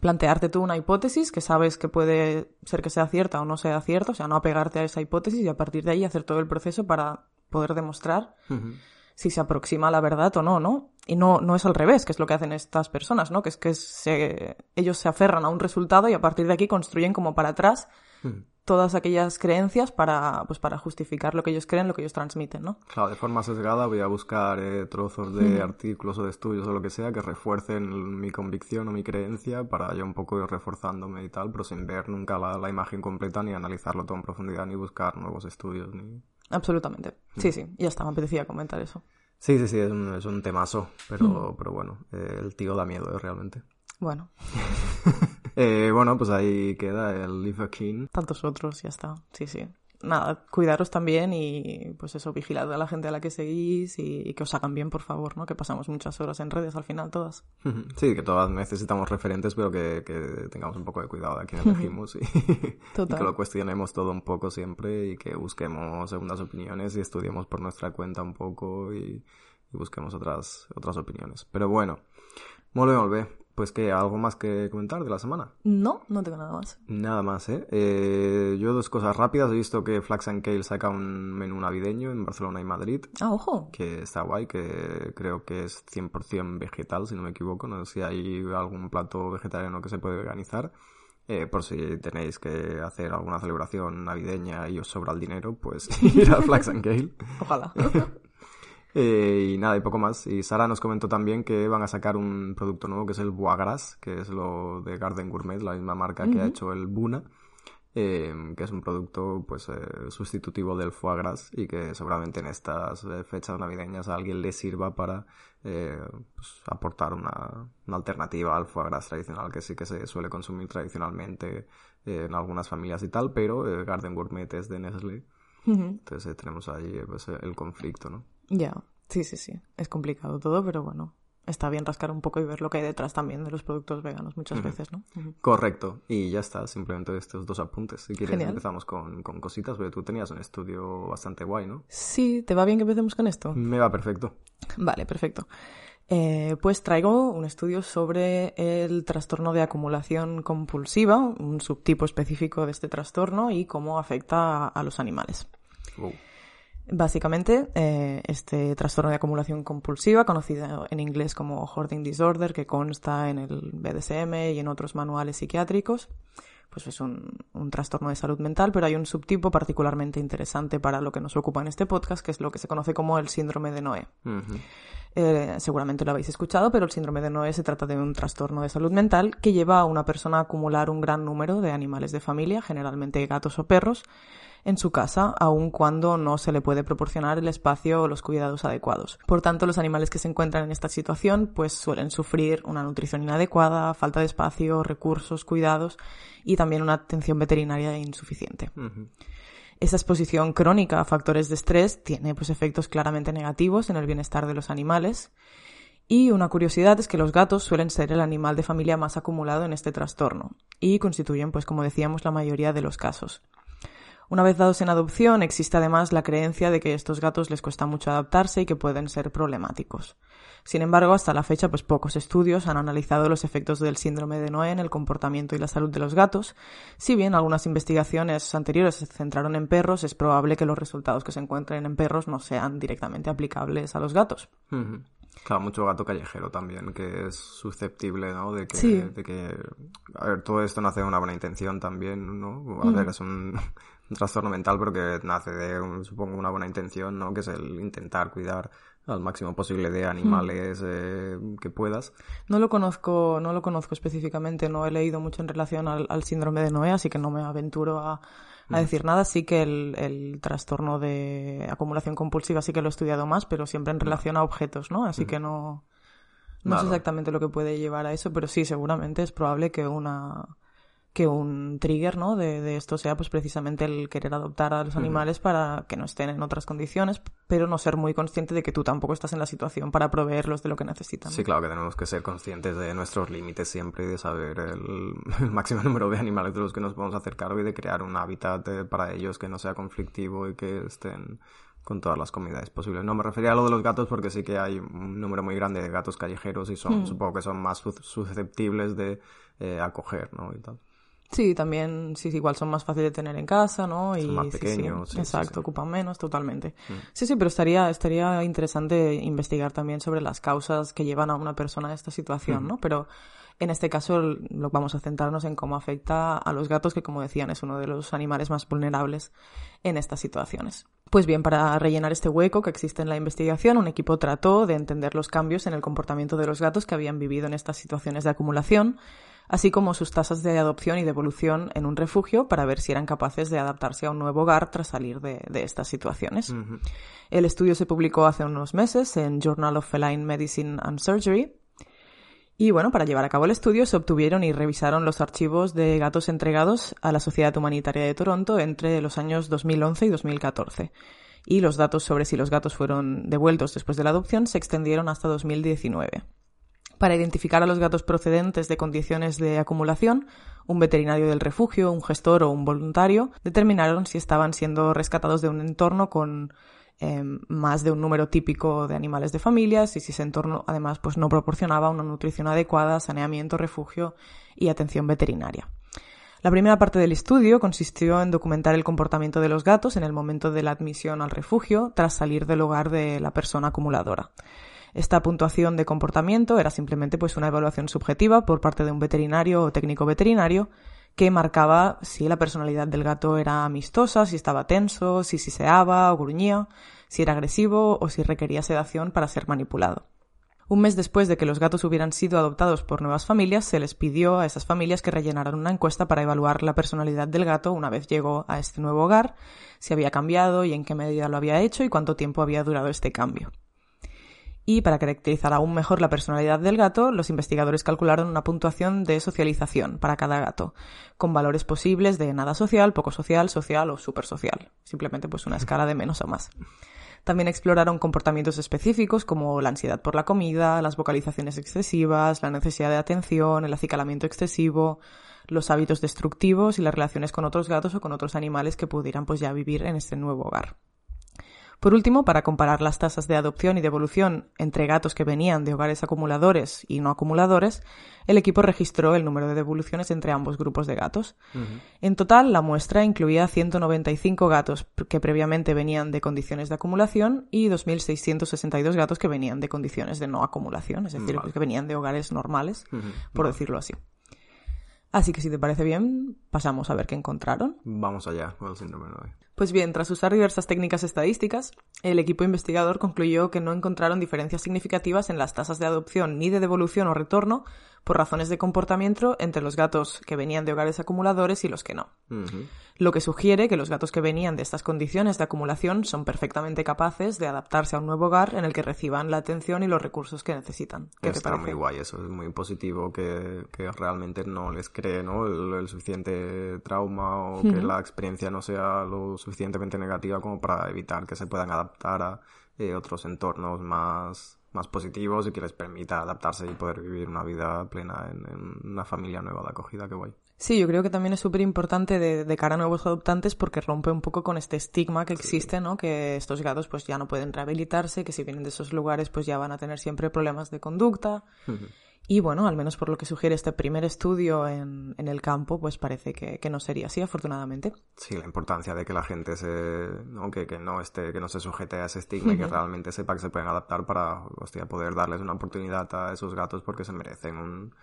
plantearte tú una hipótesis que sabes que puede ser que sea cierta o no sea cierta, o sea, no apegarte a esa hipótesis y a partir de ahí hacer todo el proceso para poder demostrar si se aproxima a la verdad o no, ¿no? Y no, no es al revés, que es lo que hacen estas personas, ¿no? Que es que se, ellos se aferran a un resultado y a partir de aquí construyen como para atrás hmm. todas aquellas creencias para, pues para justificar lo que ellos creen, lo que ellos transmiten, ¿no? Claro, de forma sesgada voy a buscar eh, trozos de hmm. artículos o de estudios o lo que sea que refuercen mi convicción o mi creencia para yo un poco ir reforzándome y tal, pero sin ver nunca la, la imagen completa ni analizarlo todo en profundidad ni buscar nuevos estudios ni... Absolutamente. Sí, sí, ya está, me apetecía comentar eso. Sí, sí, sí, es un, es un temazo, pero, mm. pero bueno, eh, el tío da miedo, eh, realmente. Bueno. eh, bueno, pues ahí queda el Live King. Tantos otros, ya está. Sí, sí nada, cuidaros también y pues eso, vigilad a la gente a la que seguís y, que os hagan bien, por favor, ¿no? Que pasamos muchas horas en redes al final todas. Sí, que todas necesitamos referentes, pero que, tengamos un poco de cuidado de quién elegimos y, y, que lo cuestionemos todo un poco siempre y que busquemos segundas opiniones y estudiemos por nuestra cuenta un poco y, busquemos otras, otras opiniones. Pero bueno, molt bé, pues que, ¿algo más que comentar de la semana? No, no tengo nada más. Nada más, ¿eh? ¿eh? Yo dos cosas rápidas. He visto que Flax and Kale saca un menú navideño en Barcelona y Madrid. Ah, ojo. Que está guay, que creo que es 100% vegetal, si no me equivoco. No sé si hay algún plato vegetariano que se puede organizar. Eh, por si tenéis que hacer alguna celebración navideña y os sobra el dinero, pues ir a Flax and Kale. Ojalá. Eh, y nada, y poco más. Y Sara nos comentó también que van a sacar un producto nuevo que es el Bois Gras, que es lo de Garden Gourmet, la misma marca que ha hecho el Buna. eh, que es un producto pues eh, sustitutivo del foie gras y que seguramente en estas eh, fechas navideñas a alguien le sirva para pues, aportar una, una, alternativa al foie gras tradicional que sí que se suele consumir tradicionalmente en algunas familias y tal, pero Garden Gourmet es de Nestlé. Entonces tenemos ahí pues, el conflicto, ¿no? Ya, sí, sí, sí. Es complicado todo, pero bueno, está bien rascar un poco y ver lo que hay detrás también de los productos veganos muchas veces, ¿no? Correcto. Y ya está, simplemente estos dos apuntes. Si quieres empezamos con, con, cositas, porque tú tenías un estudio bastante guay, ¿no? Sí, ¿te va bien que empecemos con esto? Me va perfecto. Vale, perfecto. Eh, pues traigo un estudio sobre el trastorno de acumulación compulsiva, un subtipo específico de este trastorno y cómo afecta a los animales. Básicamente, eh, este trastorno de acumulación compulsiva, conocido en inglés como hoarding disorder, que consta en el BDSM y en otros manuales psiquiátricos, pues es un, trastorno de salud mental, pero hay un subtipo particularmente interesante para lo que nos ocupa en este podcast, que es lo que se conoce como el síndrome de Noé. Eh, seguramente lo habéis escuchado, pero el síndrome de Noé se trata de un trastorno de salud mental que lleva a una persona a acumular un gran número de animales de familia, generalmente gatos o perros, en su casa, aun cuando no se le puede proporcionar el espacio o los cuidados adecuados. Por tanto, los animales que se encuentran en esta situación pues suelen sufrir una nutrición inadecuada, falta de espacio, recursos, cuidados y también una atención veterinaria insuficiente. Esa exposición crónica a factores de estrés tiene pues efectos claramente negativos en el bienestar de los animales. Y una curiosidad es que los gatos suelen ser el animal de familia más acumulado en este trastorno y constituyen, pues como decíamos, la mayoría de los casos. Una vez dados en adopción, existe además la creencia de que a estos gatos les cuesta mucho adaptarse y que pueden ser problemáticos. Sin embargo, hasta la fecha, pues pocos estudios han analizado los efectos del síndrome de Noé en el comportamiento y la salud de los gatos. Si bien algunas investigaciones anteriores se centraron en perros, es probable que los resultados que se encuentren en perros no sean directamente aplicables a los gatos. Claro, mucho gato callejero también, que es susceptible, ¿no? De que, de que, a ver, todo esto nace de una buena intención también, ¿no? A ver, es un trastorno mental, pero que nace de, supongo, una buena intención, ¿no? Que es el intentar cuidar al máximo posible de animales eh, que puedas. No lo conozco, no lo conozco específicamente, no he leído mucho en relación al, síndrome de Noé, así que no me aventuro a, decir nada. Sí que el, trastorno de acumulación compulsiva sí que lo he estudiado más, pero siempre en relación a objetos, ¿no? Así que no, no sé exactamente lo que puede llevar a eso, pero sí, seguramente es probable que una que un trigger ¿no? de, esto sea pues precisamente el querer adoptar a los animales para que no estén en otras condiciones, pero no ser muy consciente de que tú tampoco estás en la situación para proveerlos de lo que necesitan. Sí, claro que tenemos que ser conscientes de nuestros límites siempre y de saber el, máximo número de animales de los que nos podemos hacer cargo y de crear un hábitat eh, para ellos que no sea conflictivo y que estén con todas las comunidades posibles. No me refería a lo de los gatos porque sí que hay un número muy grande de gatos callejeros y son, hmm. supongo que son más susceptibles de eh, acoger, ¿no? Y tal. Sí, también, sí, igual son más fáciles de tener en casa, ¿no? Y, son más pequeños. Sí, exacto, ocupan menos, totalmente. Mm. Sí, sí, pero estaría, estaría interesante investigar también sobre las causas que llevan a una persona a esta situación, ¿no? Pero en este caso lo, vamos a centrarnos en cómo afecta a los gatos, que como decían es uno de los animales más vulnerables en estas situaciones. Pues bien, para rellenar este hueco que existe en la investigación, un equipo trató de entender los cambios en el comportamiento de los gatos que habían vivido en estas situaciones de acumulación así como sus tasas de adopción y devolución en un refugio para ver si eran capaces de adaptarse a un nuevo hogar tras salir de, estas situaciones. El estudio se publicó hace unos meses en Journal of Feline Medicine and Surgery. Y bueno, para llevar a cabo el estudio se obtuvieron y revisaron los archivos de gatos entregados a la Sociedad Humanitaria de Toronto entre los años 2011 y 2014 y los datos sobre si los gatos fueron devueltos después de la adopción se extendieron hasta 2019. Para identificar a los gatos procedentes de condiciones de acumulación, un veterinario del refugio, un gestor o un voluntario determinaron si estaban siendo rescatados de un entorno con em, más de un número típico de animales de familias y si ese entorno además pues no proporcionaba una nutrición adecuada, saneamiento, refugio y atención veterinaria. La primera parte del estudio consistió en documentar el comportamiento de los gatos en el momento de la admisión al refugio tras salir del hogar de la persona acumuladora. Esta puntuación de comportamiento era simplemente pues una evaluación subjetiva por parte de un veterinario o técnico veterinario que marcaba si la personalidad del gato era amistosa, si estaba tenso, si siseaba o gruñía, si era agresivo o si requería sedación para ser manipulado. Un mes después de que los gatos hubieran sido adoptados por nuevas familias, se les pidió a esas familias que rellenaran una encuesta para evaluar la personalidad del gato una vez llegó a este nuevo hogar, si había cambiado y en qué medida lo había hecho y cuánto tiempo había durado este cambio. Y para caracterizar aún mejor la personalidad del gato, los investigadores calcularon una puntuación de socialización para cada gato, con valores posibles de nada social, poco social, social o super social. Simplemente pues una escala de menos a más. También exploraron comportamientos específicos como la ansiedad por la comida, las vocalizaciones excesivas, la necesidad de atención, el acicalamiento excesivo, los hábitos destructivos y las relaciones con otros gatos o con otros animales que pudieran pues ya vivir en este nuevo hogar. Por último, para comparar las tasas de adopción y devolución entre gatos que venían de hogares acumuladores y no acumuladores, el equipo registró el número de devoluciones entre ambos grupos de gatos. En total, la muestra incluía 195 gatos que previamente venían de condiciones de acumulación y 2.662 gatos que venían de condiciones de no acumulación, es decir, que venían de hogares normales, por decirlo así. Así que si te parece bien, pasamos a ver qué encontraron. Vamos allá con el síndrome 9. Pues bien, tras usar diversas técnicas estadísticas, el equipo investigador concluyó que no encontraron diferencias significativas en las tasas de adopción ni de devolución o retorno por razones de comportamiento entre los gatos que venían de hogares acumuladores y los que no. Lo que sugiere que los gatos que venían de estas condiciones de acumulación son perfectamente capaces de adaptarse a un nuevo hogar en el que reciban la atención y los recursos que necesitan. ¿Qué Está muy guay, eso es muy positivo que, realmente no les cree ¿no? El, suficiente trauma o que la experiencia no sea lo suficientemente negativa como para evitar que se puedan adaptar a eh, otros entornos más más positivos y que les permita adaptarse y poder vivir una vida plena en, una familia nueva de acogida, que guay. Sí, yo creo que también es súper importante de, cara a nuevos adoptantes porque rompe un poco con este estigma que existe, ¿no? Que estos gatos pues ya no pueden rehabilitarse, que si vienen de esos lugares pues ya van a tener siempre problemas de conducta. Y bueno, al menos por lo que sugiere este primer estudio en, en el campo, pues parece que, que, no sería así, afortunadamente. Sí, la importancia de que la gente se, ¿no? Que, que no esté, que no se sujete a ese estigma y que realmente sepa que se pueden adaptar para, hostia, poder darles una oportunidad a esos gatos porque se merecen un,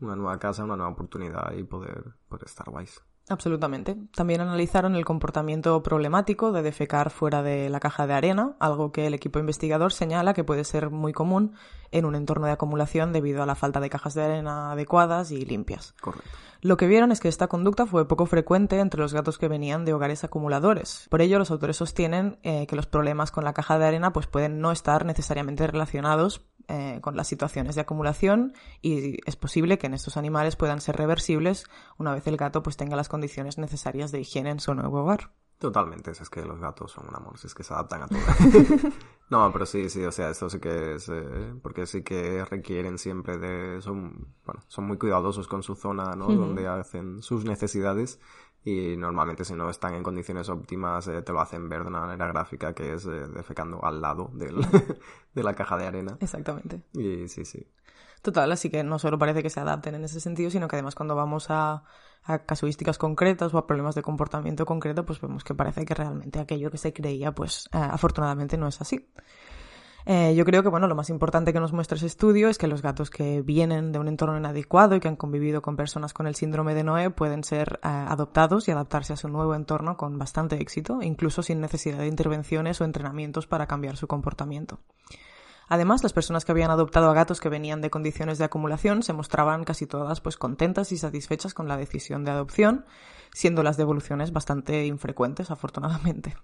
una nueva casa, una nueva oportunidad y poder, poder estar guays. Absolutamente. También analizaron el comportamiento problemático de defecar fuera de la caja de arena, algo que el equipo investigador señala que puede ser muy común en un entorno de acumulación debido a la falta de cajas de arena adecuadas y limpias. Correcto. Lo que vieron es que esta conducta fue poco frecuente entre los gatos que venían de hogares acumuladores. Por ello, los autores sostienen eh, que los problemas con la caja de arena pues, pueden no estar necesariamente relacionados eh, con las situaciones de acumulación y es posible que en estos animales puedan ser reversibles una vez el gato pues tenga las condiciones necesarias de higiene en su nuevo hogar. Totalmente, es que los gatos son un amor, es que se adaptan a todo. no, pero sí, sí, o sea, esto sí que es, eh, porque sí que requieren siempre de, son, bueno, son muy cuidadosos con su zona, ¿no? Donde hacen sus necesidades y normalmente si no están en condiciones óptimas eh, te lo hacen ver de una manera gráfica que es eh, defecando al lado del, de la caja de arena. Exactamente. Y sí, sí. Total, así que no solo parece que se adapten en ese sentido, sino que además cuando vamos a, a casuísticas concretas o a problemas de comportamiento concreto, pues vemos que parece que realmente aquello que se creía, pues eh, afortunadamente no es así. Eh, yo creo que bueno, lo más importante que nos muestra ese estudio es que los gatos que vienen de un entorno inadecuado y que han convivido con personas con el síndrome de Noé pueden ser eh, adoptados y adaptarse a su nuevo entorno con bastante éxito, incluso sin necesidad de intervenciones o entrenamientos para cambiar su comportamiento. Además, las personas que habían adoptado a gatos que venían de condiciones de acumulación se mostraban casi todas pues contentas y satisfechas con la decisión de adopción, siendo las devoluciones bastante infrecuentes, afortunadamente.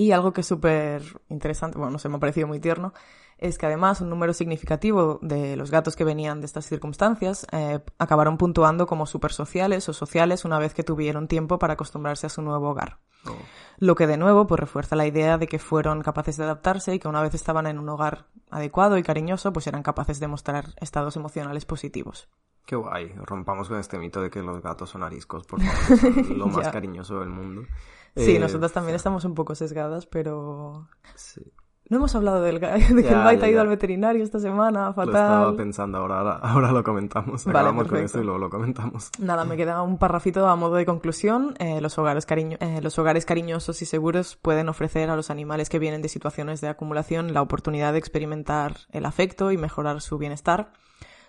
Y algo que es súper interesante, bueno, no sé, me ha parecido muy tierno, es que además un número significativo de los gatos que venían de estas circunstancias eh, acabaron puntuando como súper sociales o sociales una vez que tuvieron tiempo para acostumbrarse a su nuevo hogar. Oh. Lo que de nuevo pues refuerza la idea de que fueron capaces de adaptarse y que una vez estaban en un hogar adecuado y cariñoso, pues eran capaces de mostrar estados emocionales positivos. Qué guay, rompamos con este mito de que los gatos son ariscos, por favor, son lo más cariñoso del mundo. Sí, eh, nosotras también estamos un poco sesgadas, pero... Sí. No hemos hablado del, de que el Byte ha ido al veterinario esta semana, fatal. Lo estaba pensando, ahora, ahora, lo comentamos. Acabamos con esto y luego lo comentamos. Nada, me queda un parrafito a modo de conclusión. Eh, los, hogares cariño, eh, los hogares cariñosos y seguros pueden ofrecer a los animales que vienen de situaciones de acumulación la oportunidad de experimentar el afecto y mejorar su bienestar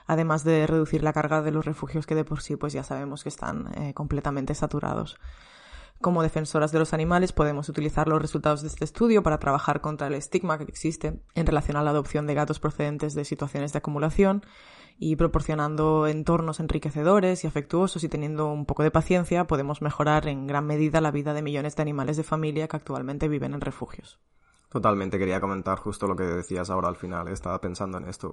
además de reducir la carga de los refugios que de por sí pues ya sabemos que están completamente saturados. Como defensoras de los animales podemos utilizar los resultados de este estudio para trabajar contra el estigma que existe en relación a la adopción de gatos procedentes de situaciones de acumulación y proporcionando entornos enriquecedores y afectuosos y teniendo un poco de paciencia podemos mejorar en gran medida la vida de millones de animales de familia que actualmente viven en refugios. Totalmente, quería comentar justo lo que decías ahora al final. Estaba pensando en esto.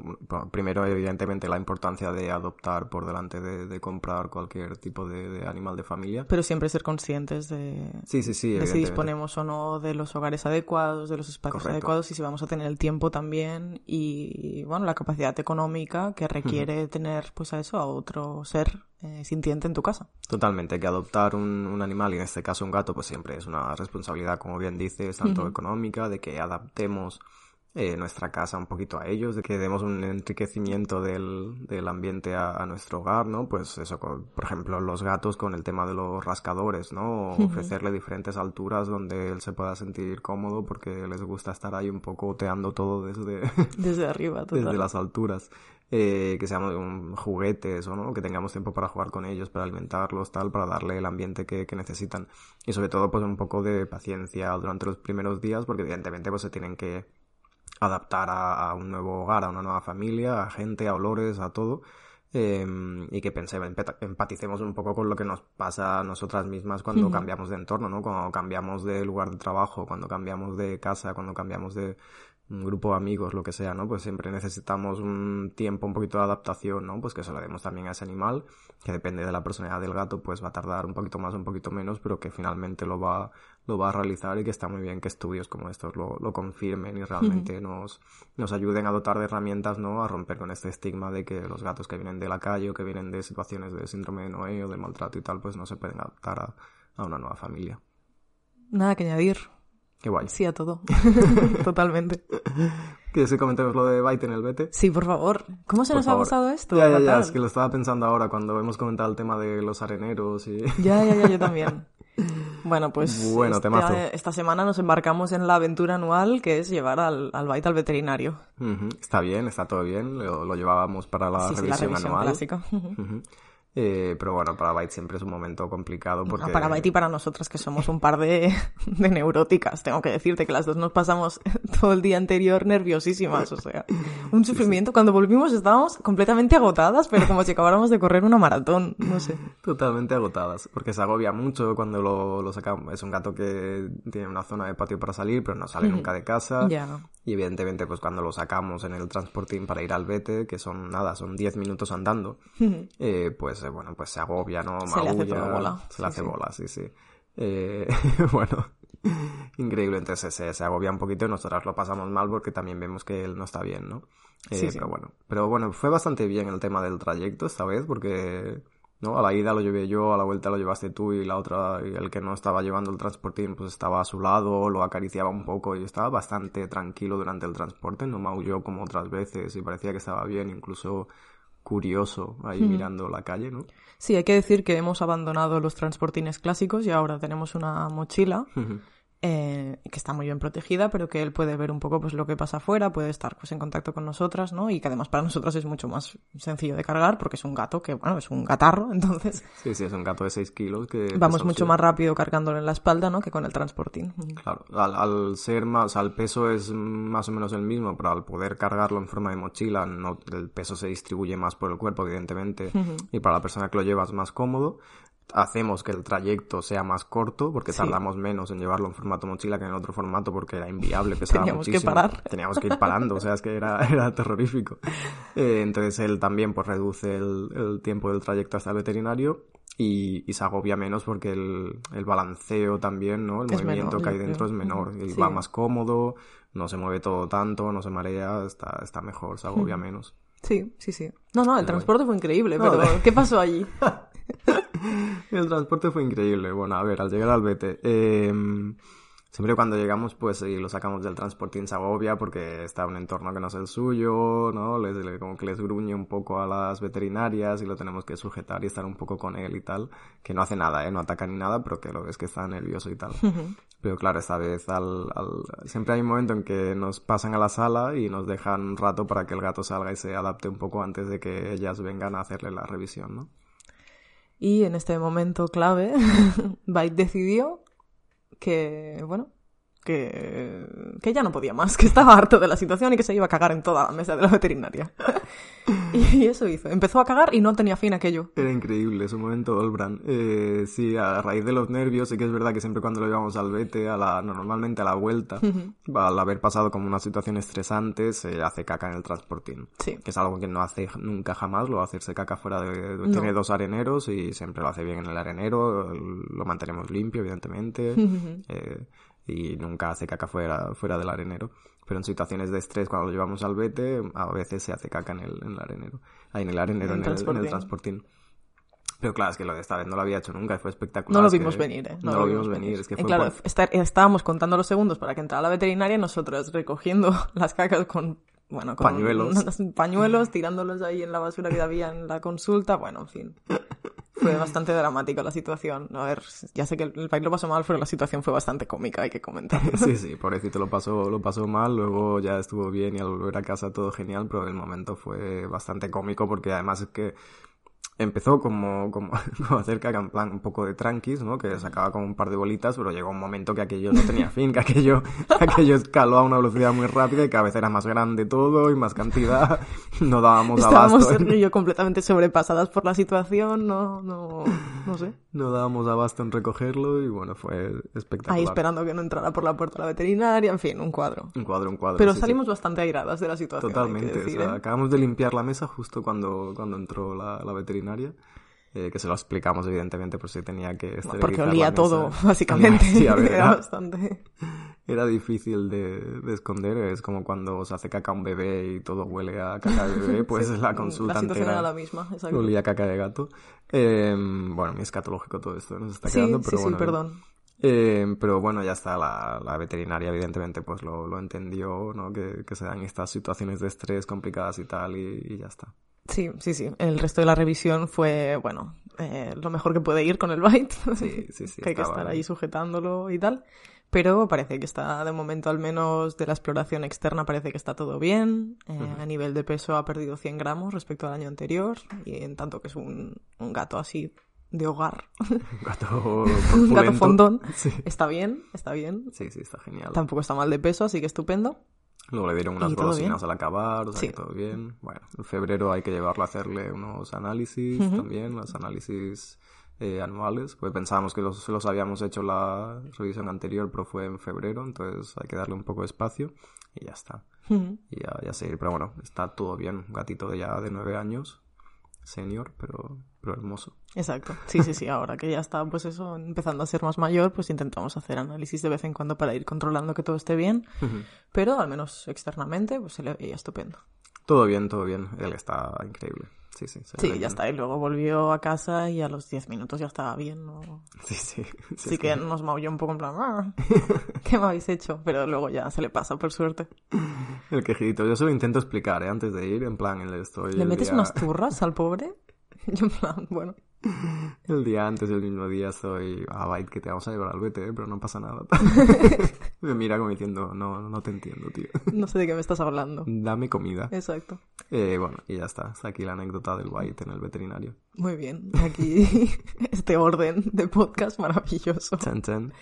Primero, evidentemente, la importancia de adoptar por delante de, comprar cualquier tipo de, animal de familia. Pero siempre ser conscientes de, sí, sí, sí, si disponemos o no de los hogares adecuados, de los espacios adecuados y si vamos a tener el tiempo también y, bueno, la capacidad económica que requiere tener, pues a eso, a otro ser eh, sintiente en tu casa. Totalmente, que adoptar un, animal, y en este caso un gato, pues siempre es una responsabilidad, como bien dices, tanto económica, de que adaptemos eh, nuestra casa un poquito a ellos, de que demos un enriquecimiento del, del ambiente a, nuestro hogar, ¿no? Pues eso, por ejemplo, los gatos con el tema de los rascadores, ¿no? Ofrecerle diferentes alturas donde él se pueda sentir cómodo porque les gusta estar ahí un poco oteando todo desde... Desde arriba, Desde las alturas eh, que sean juguetes o no, que tengamos tiempo para jugar con ellos, para alimentarlos, tal, para darle el ambiente que, que, necesitan. Y sobre todo, pues un poco de paciencia durante los primeros días, porque evidentemente pues se tienen que adaptar a, a un nuevo hogar, a una nueva familia, a gente, a olores, a todo. Eh, y que pensemos, empaticemos un poco con lo que nos pasa a nosotras mismas cuando cambiamos de entorno, ¿no? Cuando cambiamos de lugar de trabajo, cuando cambiamos de casa, cuando cambiamos de, un grupo de amigos, lo que sea, ¿no? Pues siempre necesitamos un tiempo, un poquito de adaptación, ¿no? Pues que se lo demos también a ese animal, que depende de la personalidad del gato, pues va a tardar un poquito más, un poquito menos, pero que finalmente lo va, lo va a realizar y que está muy bien que estudios como estos lo, lo confirmen y realmente nos, nos ayuden a dotar de herramientas, ¿no? A romper con este estigma de que los gatos que vienen de la calle o que vienen de situaciones de síndrome de Noé o de maltrato y tal, pues no se pueden adaptar a, a una nueva familia. Nada que añadir. Qué guay. Sí a todo. Totalmente. ¿Quieres que comentemos lo de Byte en el Bete? Sí, por favor. ¿Cómo se nos ha pasado esto? Ya, ya, ya. Es que lo estaba pensando ahora cuando hemos comentado el tema de los areneros y... Ya, ya, ya. Yo también. Bueno, pues bueno, este, esta semana nos embarcamos en la aventura anual que es llevar al, al Byte al veterinario. Está bien, está todo bien. Lo, llevábamos para la, revisión, sí, la revisión anual. Eh, pero bueno, para Byte siempre es un momento complicado porque... para Byte y para nosotras que somos un par de, de, neuróticas. Tengo que decirte que las dos nos pasamos todo el día anterior nerviosísimas. O sea, un sufrimiento. Cuando volvimos estábamos completamente agotadas, pero como si acabáramos de correr una maratón. No sé. Totalmente agotadas. Porque se agobia mucho cuando lo, lo sacamos. Es un gato que tiene una zona de patio para salir, pero no sale nunca de casa. Ya. Y evidentemente, pues cuando lo sacamos en el transportín para ir al vete, que son nada, son 10 minutos andando, eh, pues eh, bueno, pues se agobia, ¿no? Se le hace bola. Se le hace bola, sí, sí. Eh, bueno, increíble. Entonces se, se, agobia un poquito y nosotras lo pasamos mal porque también vemos que él no está bien, ¿no? sí, Pero bueno, pero bueno, fue bastante bien el tema del trayecto esta vez porque ¿no? A la ida lo llevé yo, a la vuelta lo llevaste tú y la otra, y el que no estaba llevando el transportín, pues estaba a su lado, lo acariciaba un poco y estaba bastante tranquilo durante el transporte, no maulló como otras veces y parecía que estaba bien, incluso curioso ahí mirando la calle, ¿no? Sí, hay que decir que hemos abandonado los transportines clásicos y ahora tenemos una mochila eh, que está muy bien protegida, pero que él puede ver un poco pues lo que pasa afuera, puede estar pues en contacto con nosotras, ¿no? Y que además para nosotras es mucho más sencillo de cargar porque es un gato que, bueno, es un gatarro, entonces... Sí, sí, es un gato de 6 kilos que... Vamos mucho más rápido cargándolo en la espalda, ¿no? Que con el transportín. Claro, al, ser más, al peso es más o menos el mismo, pero al poder cargarlo en forma de mochila, no, el peso se distribuye más por el cuerpo, evidentemente, y para la persona que lo lleva es más cómodo hacemos que el trayecto sea más corto porque tardamos menos en llevarlo en formato mochila que en otro formato porque era inviable, pesaba Teníamos que parar. Teníamos que ir parando, o sea, es que era, era terrorífico. Eh, entonces él también pues reduce el, tiempo del trayecto hasta el veterinario y, y se agobia menos porque el, el balanceo también, ¿no? El movimiento que hay dentro es menor y va más cómodo, no se mueve todo tanto, no se marea, está, está mejor, se agobia menos. Sí, sí, sí. No, no, el transporte fue increíble, pero ¿qué pasó allí? el transporte fue increíble. Bueno, a ver, al llegar al Bete, eh, siempre cuando llegamos, pues sí, lo sacamos del transporte en Segovia porque está un entorno que no es el suyo, ¿no? Les, como que les gruñe un poco a las veterinarias y lo tenemos que sujetar y estar un poco con él y tal. Que no hace nada, ¿eh? No ataca ni nada, pero que lo ves que está nervioso y tal. Pero claro, esta vez al, al, siempre hay un momento en que nos pasan a la sala y nos dejan un rato para que el gato salga y se adapte un poco antes de que ellas vengan a hacerle la revisión, ¿no? Y en este momento clave, Byte decidió que, bueno, que, que ya no podía más, que estaba harto de la situación y que se iba a cagar en toda la mesa de la veterinaria. y eso hizo. Empezó a cagar y no tenía fin aquello. Era increíble ese momento, Olbran. Eh, sí, a raíz de los nervios, sí que es verdad que siempre cuando lo llevamos al vete, a la, normalmente a la vuelta, al haber pasado como una situación estresante, se hace caca en el transportín. Sí. Que es algo que no hace nunca jamás, lo hacerse caca fuera de... Tiene dos areneros y siempre lo hace bien en el arenero, lo mantenemos limpio, evidentemente. eh, y nunca hace caca fuera, fuera del arenero. Pero en situaciones de estrés, cuando lo llevamos al vete, a veces se hace caca en el, en el arenero. Ahí en el arenero, en, el, en el transportín. Pero claro, es que lo de esta vez no lo había hecho nunca y fue espectacular. No lo vimos venir, ¿eh? No, lo vimos venir. Es que fue claro, cuan- estar- estábamos contando los segundos para que entrara la veterinaria y nosotros recogiendo las cacas con, bueno, con Pañuelos. pañuelos, tirándolos ahí en la basura que había en la consulta. Bueno, en fin. Fue bastante dramática la situación. A ver, ya sé que el, país lo pasó mal, pero la situación fue bastante cómica, hay que comentar. Sí, sí, pobrecito lo pasó, lo pasó mal, luego ya estuvo bien y al volver a casa todo genial, pero el momento fue bastante cómico porque además es que empezó como, como, como hacer caca en plan un poco de tranquis, ¿no? Que sacaba como un par de bolitas, pero llegó un momento que aquello no tenía fin, que aquello, aquello escaló a una velocidad muy rápida y cada vez era más grande todo y más cantidad, no dábamos Estábamos abasto. yo completamente sobrepasadas por la situación, no, no, no sé. No dábamos abasto en recogerlo y bueno, fue espectacular. Ahí esperando que no entrara por la puerta la veterinaria, en fin, un cuadro. Un cuadro, un cuadro. Pero sí, sí. salimos bastante airadas de la situación. Totalmente. decir, o sea, ¿eh? acabamos de limpiar la mesa justo cuando, cuando entró la, la veterinaria. Eh, que se lo explicamos, evidentemente, por si tenía que esterilizar Porque olía todo, básicamente. Sí, a ver, Era era, bastante. era difícil de, de esconder. Es como cuando se hace caca a un bebé y todo huele a caca de bebé, pues la consulta La situación entera era la misma, exacto. olía a caca de gato. Eh, bueno, muy escatológico todo esto, nos está Sí, quedando, sí, pero sí, bueno. perdón. Eh, pero bueno, ya está, la, la veterinaria evidentemente pues lo, lo entendió, ¿no? Que, que se dan estas situaciones de estrés complicadas y tal y, y ya está. Sí, sí, sí. El resto de la revisión fue, bueno, eh, lo mejor que puede ir con el byte. Sí, sí, sí. que hay que estar ahí sujetándolo y tal. Pero parece que está, de momento al menos, de la exploración externa parece que está todo bien. Eh, A nivel de peso ha perdido 100 gramos respecto al año anterior. Y en tanto que es un, un gato así de hogar, Un gato un gato fondón, Sí. está bien, está bien. sí, sí, está genial. Tampoco está mal de peso, así que estupendo. Luego le dieron unas golosinas al acabar, o sea Sí. que todo bien. Bueno, en febrero hay que llevarlo a hacerle unos análisis también, los análisis eh, anuales. Pues pensábamos que los, los habíamos hecho la revisión anterior, pero fue en febrero, entonces hay que darle un poco de espacio y ya está. Y ya, ya seguir. Pero bueno, está todo bien. Un gatito de ya de nueve años, senior, pero, hermoso. Exacto. Sí, sí, sí. Ahora que ya está, pues eso, empezando a ser más mayor, pues intentamos hacer análisis de vez en cuando para ir controlando que todo esté bien. Pero al menos externamente, pues se le veía estupendo. Todo bien, todo bien. Él está increíble. Sí, sí. Sí, ya está. Y luego volvió a casa y a los 10 minutos ya estaba bien. ¿no? Sí, sí. sí, Así sí. que nos maulló un poco en plan, "Ah, ¿qué me habéis hecho? Pero luego ya se le pasa, por suerte. El quejidito. Yo se lo intento explicar, ¿eh? Antes de ir, en plan, le estoy... ¿Le metes día- unas turras al pobre? Yo en plan, bueno. El día antes, el mismo día, estoy... Ah, Byte, que te vamos a llevar al BT, pero no pasa nada. Me mira como diciendo, no, no te entiendo, tío. No sé de qué me estás hablando. Dame comida. Exacto. Eh, bueno, y ya está. Está aquí la anécdota del White en el veterinario. Muy bien. Aquí este orden de podcast maravilloso. Chan, chan.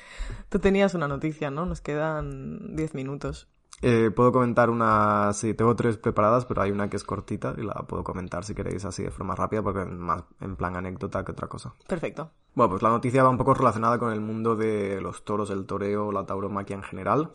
Tú tenías una noticia, ¿no? Nos quedan 10 minutos. Eh, puedo comentar una, sí, tengo tres preparadas, pero hay una que es cortita y la puedo comentar si queréis así de forma rápida, porque es más en plan anécdota que otra cosa. Perfecto. Bueno, pues la noticia va un poco relacionada con el mundo de los toros, el toreo, la tauromaquia en general.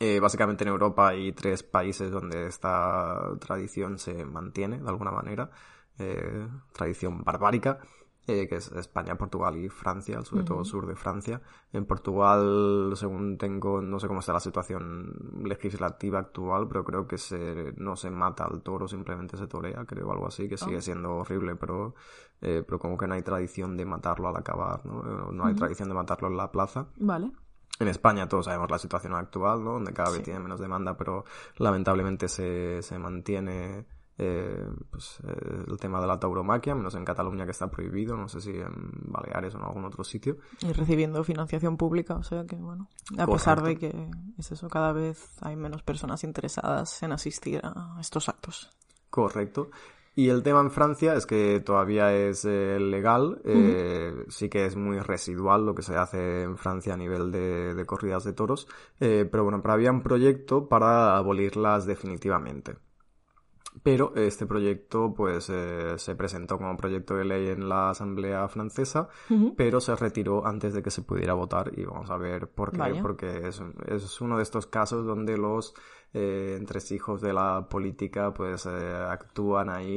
Eh, básicamente en Europa hay tres países donde esta tradición se mantiene de alguna manera. Eh, tradición barbárica, eh, que es España, Portugal y Francia, sobre todo sur de Francia. En Portugal, según tengo, no sé cómo está la situación legislativa actual, pero creo que se, no se mata al toro, simplemente se torea, creo, algo así, que sigue siendo horrible, pero, eh, pero como que no hay tradición de matarlo al acabar, ¿no? Eh, No hay tradición de matarlo en la plaza. Vale. En España todos sabemos la situación actual, ¿no? Donde cada vez tiene menos demanda, pero lamentablemente se, se mantiene eh, pues, eh, el tema de la tauromaquia, menos en Cataluña que está prohibido, no sé si en Baleares o en algún otro sitio. Y recibiendo financiación pública, o sea que bueno. A pesar de que es eso, cada vez hay menos personas interesadas en asistir a estos actos. Correcto. Y el tema en Francia es que todavía es eh, legal, eh, sí que es muy residual lo que se hace en Francia a nivel de, de corridas de toros, eh, pero bueno, pero había un proyecto para abolirlas definitivamente. Pero este proyecto pues eh, se presentó como proyecto de ley en la Asamblea francesa, pero se retiró antes de que se pudiera votar y vamos a ver por qué, Vaya. porque es, es uno de estos casos donde los eh, entresijos de la política pues eh, actúan ahí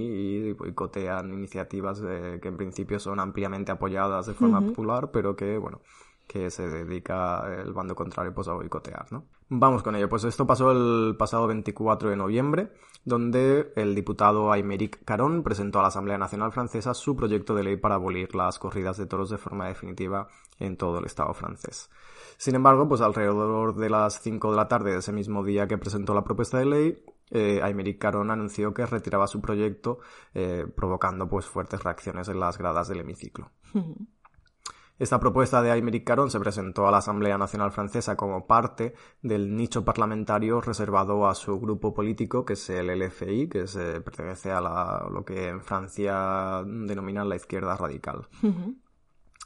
y boicotean iniciativas eh, que en principio son ampliamente apoyadas de forma popular, pero que bueno que se dedica el bando contrario pues a boicotear, ¿no? Vamos con ello, pues esto pasó el pasado 24 de noviembre, donde el diputado Aymeric Caron presentó a la Asamblea Nacional Francesa su proyecto de ley para abolir las corridas de toros de forma definitiva en todo el Estado francés. Sin embargo, pues alrededor de las 5 de la tarde de ese mismo día que presentó la propuesta de ley, eh, Aymeric Caron anunció que retiraba su proyecto, eh, provocando pues fuertes reacciones en las gradas del hemiciclo. Esta propuesta de Aymeric Caron se presentó a la Asamblea Nacional Francesa como parte del nicho parlamentario reservado a su grupo político, que es el LFI, que se pertenece a la- lo que en Francia denominan la izquierda radical.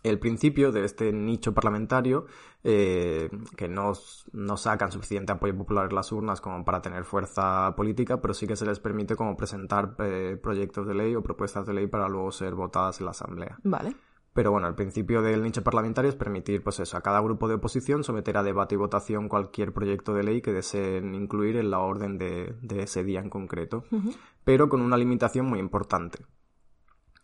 El principio de este nicho parlamentario, eh, que no, no sacan suficiente apoyo popular en las urnas como para tener fuerza política, pero sí que se les permite como presentar eh, proyectos de ley o propuestas de ley para luego ser votadas en la Asamblea. Vale. Pero bueno, el principio del nicho parlamentario es permitir, pues eso, a cada grupo de oposición someter a debate y votación cualquier proyecto de ley que deseen incluir en la orden de, de ese día en concreto, pero con una limitación muy importante.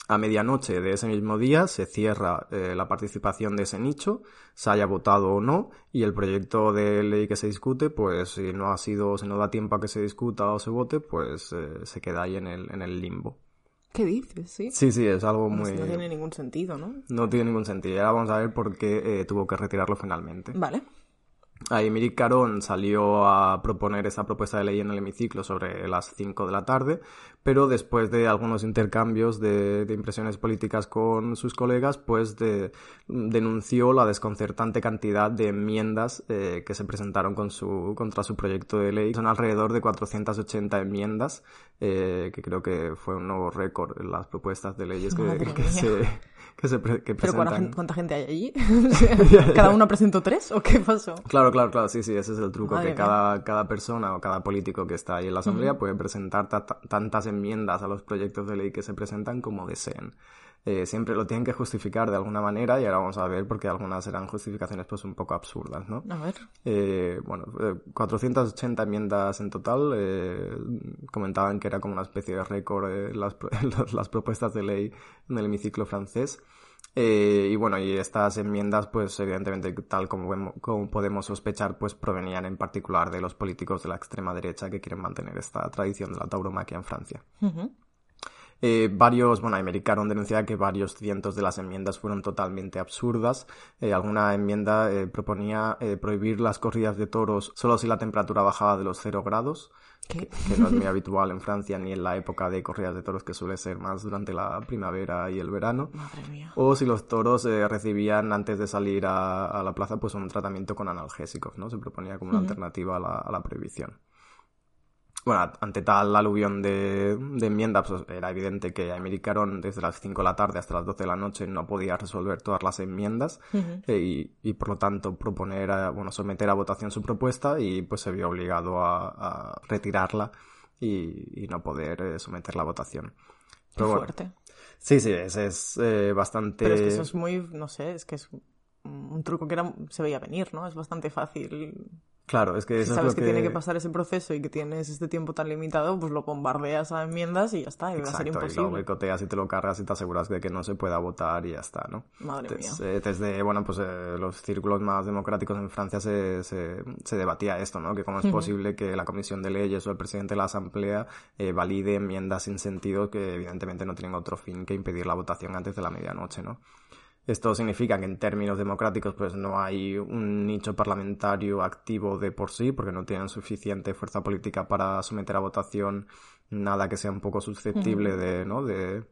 A medianoche de ese mismo día se cierra eh, la participación de ese nicho, se haya votado o no, y el proyecto de ley que se discute, pues si no ha sido, si no da tiempo a que se discuta o se vote, pues eh, se queda ahí en el, en el limbo. ¿Qué dices? Sí. Sí, sí, es algo Pues muy... No tiene ningún sentido, ¿no? No tiene ningún sentido. Y ahora vamos a ver por qué eh, tuvo que retirarlo finalmente. Vale. Aymeric Caron salió a proponer esta propuesta de ley en el hemiciclo sobre las 5 de la tarde, pero después de algunos intercambios de, de impresiones políticas con sus colegas, pues de- denunció la desconcertante cantidad de enmiendas eh, que se presentaron con su, contra su proyecto de ley. Son alrededor de 480 enmiendas, eh, que creo que fue un nuevo récord en las propuestas de leyes que, se, que se pre- que ¿Pero cuánta, presentan. gen- cuánta gente hay allí? ¿Cada uno presentó tres o qué pasó? Claro, claro, claro, sí, sí, ese es el truco, Madre que cada, cada persona o cada político que está ahí en la asamblea puede presentar ta- ta- tantas enmiendas a los proyectos de ley que se presentan como deseen. Eh, siempre lo tienen que justificar de alguna manera y ahora vamos a ver porque algunas serán justificaciones pues un poco absurdas, ¿no? A ver. Eh, bueno, eh, 480 enmiendas en total. eh, comentaban que era como una especie de récord eh, las, las, propuestas de ley en el hemiciclo francés. Eh, y bueno, y estas enmiendas, pues evidentemente, tal como, vemo- como podemos sospechar, pues provenían en particular de los políticos de la extrema derecha que quieren mantener esta tradición de la tauromaquia en Francia. Eh, varios, bueno, Aymeric Caron denuncia que varios cientos de las enmiendas fueron totalmente absurdas. Eh, alguna enmienda eh, proponía eh, prohibir las corridas de toros solo si la temperatura bajaba de los cero grados, ¿Qué? que no es muy habitual en Francia ni en la época de corridas de toros que suele ser más durante la primavera y el verano. Madre mía. O si los toros eh, recibían antes de salir a, a la plaza pues un tratamiento con analgésicos, ¿no? Se proponía como una alternativa a la, a la prohibición. Bueno, ante tal aluvión de, de enmiendas, pues era evidente que Aymeric Caron desde las 5 de la tarde hasta las 12 de la noche no podía resolver todas las enmiendas eh, y, y, por lo tanto proponer, a- bueno, someter a votación su propuesta y pues se vio obligado a, a retirarla y, y no poder eh, someterla a votación. Qué Pero bueno, fuerte. sí, sí, ese es eh, bastante... Pero es que eso es muy, no sé, es que es un truco que era, se veía venir, ¿no? Es bastante fácil. Claro, es que Si eso sabes es que... lo tiene que pasar ese proceso y que tienes este tiempo tan limitado, pues lo bombardeas a enmiendas y ya está, y va a ser Exacto, y lo imposible. boicoteas y te lo cargas y te aseguras de que no se pueda votar y ya está, ¿no? Madre mía. eh, desde, bueno, pues eh, los círculos más democráticos en Francia se, se, se debatía esto, ¿no? Que cómo es posible que la Comisión de Leyes o el presidente de la Asamblea eh, valide enmiendas sin sentido que evidentemente no tienen otro fin que impedir la votación antes de la medianoche, ¿no? Esto significa que en términos democráticos pues no hay un nicho parlamentario activo de por sí porque no tienen suficiente fuerza política para someter a votación nada que sea un poco susceptible de, ¿no? de,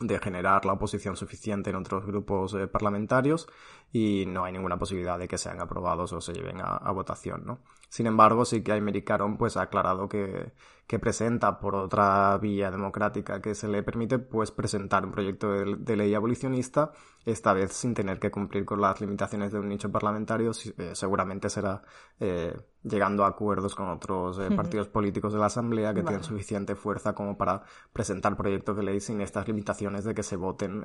de generar la oposición suficiente en otros grupos eh, parlamentarios y no hay ninguna posibilidad de que sean aprobados o se lleven a, votación, ¿no? Sin embargo, sí que Aymeric Caron pues ha aclarado que, que presenta por otra vía democrática que se le permite pues presentar un proyecto de, ley abolicionista, esta vez sin tener que cumplir con las limitaciones de un nicho parlamentario, eh, seguramente será eh, llegando a acuerdos con otros eh, partidos políticos de la Asamblea que tienen suficiente fuerza como para presentar proyectos de ley sin estas limitaciones de que se voten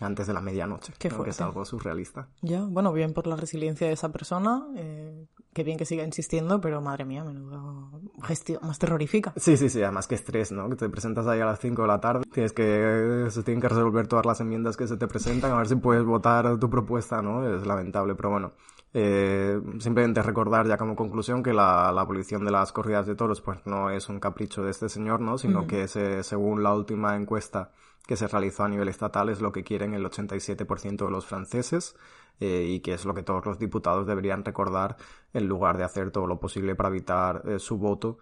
antes de la medianoche, que es algo surrealista. Ya, bueno, bien por la resiliencia de esa persona, eh, qué bien que siga insistiendo, pero madre mía, menudo gestión más terrorífica. Sí, sí, sí, además que estrés, ¿no? Que te presentas ahí a las 5 de la tarde, tienes que, se tienen que resolver todas las enmiendas que se te presentan, a ver si puedes votar tu propuesta, ¿no? Es lamentable, pero bueno. Eh, simplemente recordar ya como conclusión que la, la, abolición de las corridas de toros pues no es un capricho de este señor, ¿no? Sino que es, eh, según la última encuesta que se realizó a nivel estatal es lo que quieren el 87% de los franceses eh, y que es lo que todos los diputados deberían recordar en lugar de hacer todo lo posible para evitar eh, su voto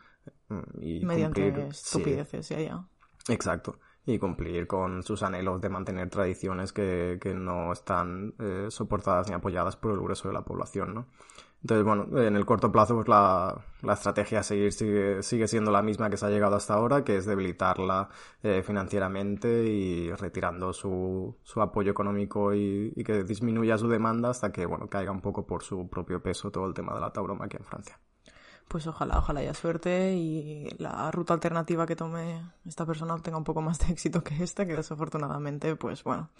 mm, y mediante estupideces ya, ya. Exacto y cumplir con sus anhelos de mantener tradiciones que, que no están eh, soportadas ni apoyadas por el grueso de la población, ¿no? Entonces, bueno, en el corto plazo, pues la, la estrategia a seguir sigue, sigue, siendo la misma que se ha llegado hasta ahora, que es debilitarla eh, financieramente y retirando su, su apoyo económico y, y, que disminuya su demanda hasta que, bueno, caiga un poco por su propio peso todo el tema de la tauromaquia en Francia. Pues ojalá, ojalá haya suerte y la ruta alternativa que tome esta persona tenga un poco más de éxito que esta, que desafortunadamente, pues bueno,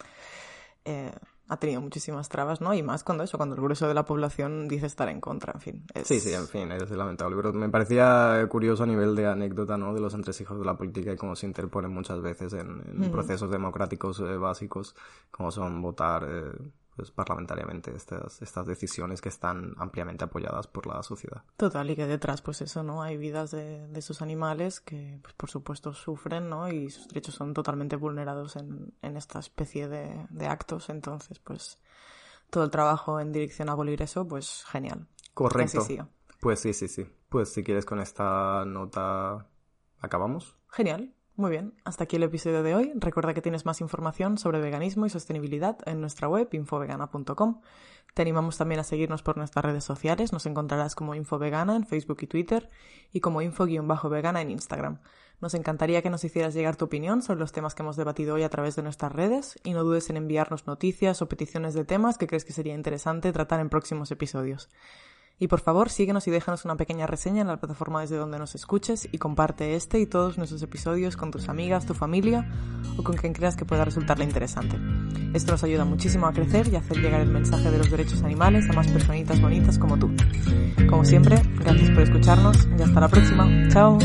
eh, ha tenido muchísimas trabas, ¿no? Y más cuando eso, cuando el grueso de la población dice estar en contra, en fin. Sí, sí, en fin, es lamentable. Pero me parecía curioso a nivel de anécdota, ¿no? De los entresijos de la política y cómo se interponen muchas veces en, procesos democráticos eh, básicos, como son votar eh, pues, parlamentariamente estas, estas decisiones que están ampliamente apoyadas por la sociedad. Total, y que detrás, pues eso, ¿no? Hay vidas de, de esos animales que, pues, por supuesto, sufren, ¿no? Y sus derechos son totalmente vulnerados en, en esta especie de, de actos. Entonces, pues, todo el trabajo en dirección a abolir eso, pues, genial. Correcto. Pues sí, sí, sí. Pues si quieres con esta nota, ¿acabamos? Genial. Muy bien, hasta aquí el episodio de hoy. Recuerda que tienes más información sobre veganismo y sostenibilidad en nuestra web infovegana.com. Te animamos también a seguirnos por nuestras redes sociales. Nos encontrarás como Infovegana en Facebook y Twitter y como info-vegana en Instagram. Nos encantaría que nos hicieras llegar tu opinión sobre los temas que hemos debatido hoy a través de nuestras redes y no dudes en enviarnos noticias o peticiones de temas que crees que sería interesante tratar en próximos episodios. Y por favor, síguenos y déjanos una pequeña reseña en la plataforma desde donde nos escuches y comparte este y todos nuestros episodios con tus amigas, tu familia o con quien creas que pueda resultarle interesante. Esto nos ayuda muchísimo a crecer y a hacer llegar el mensaje de los derechos animales a más personitas bonitas como tú. Como siempre, gracias por escucharnos y hasta la próxima. Chao.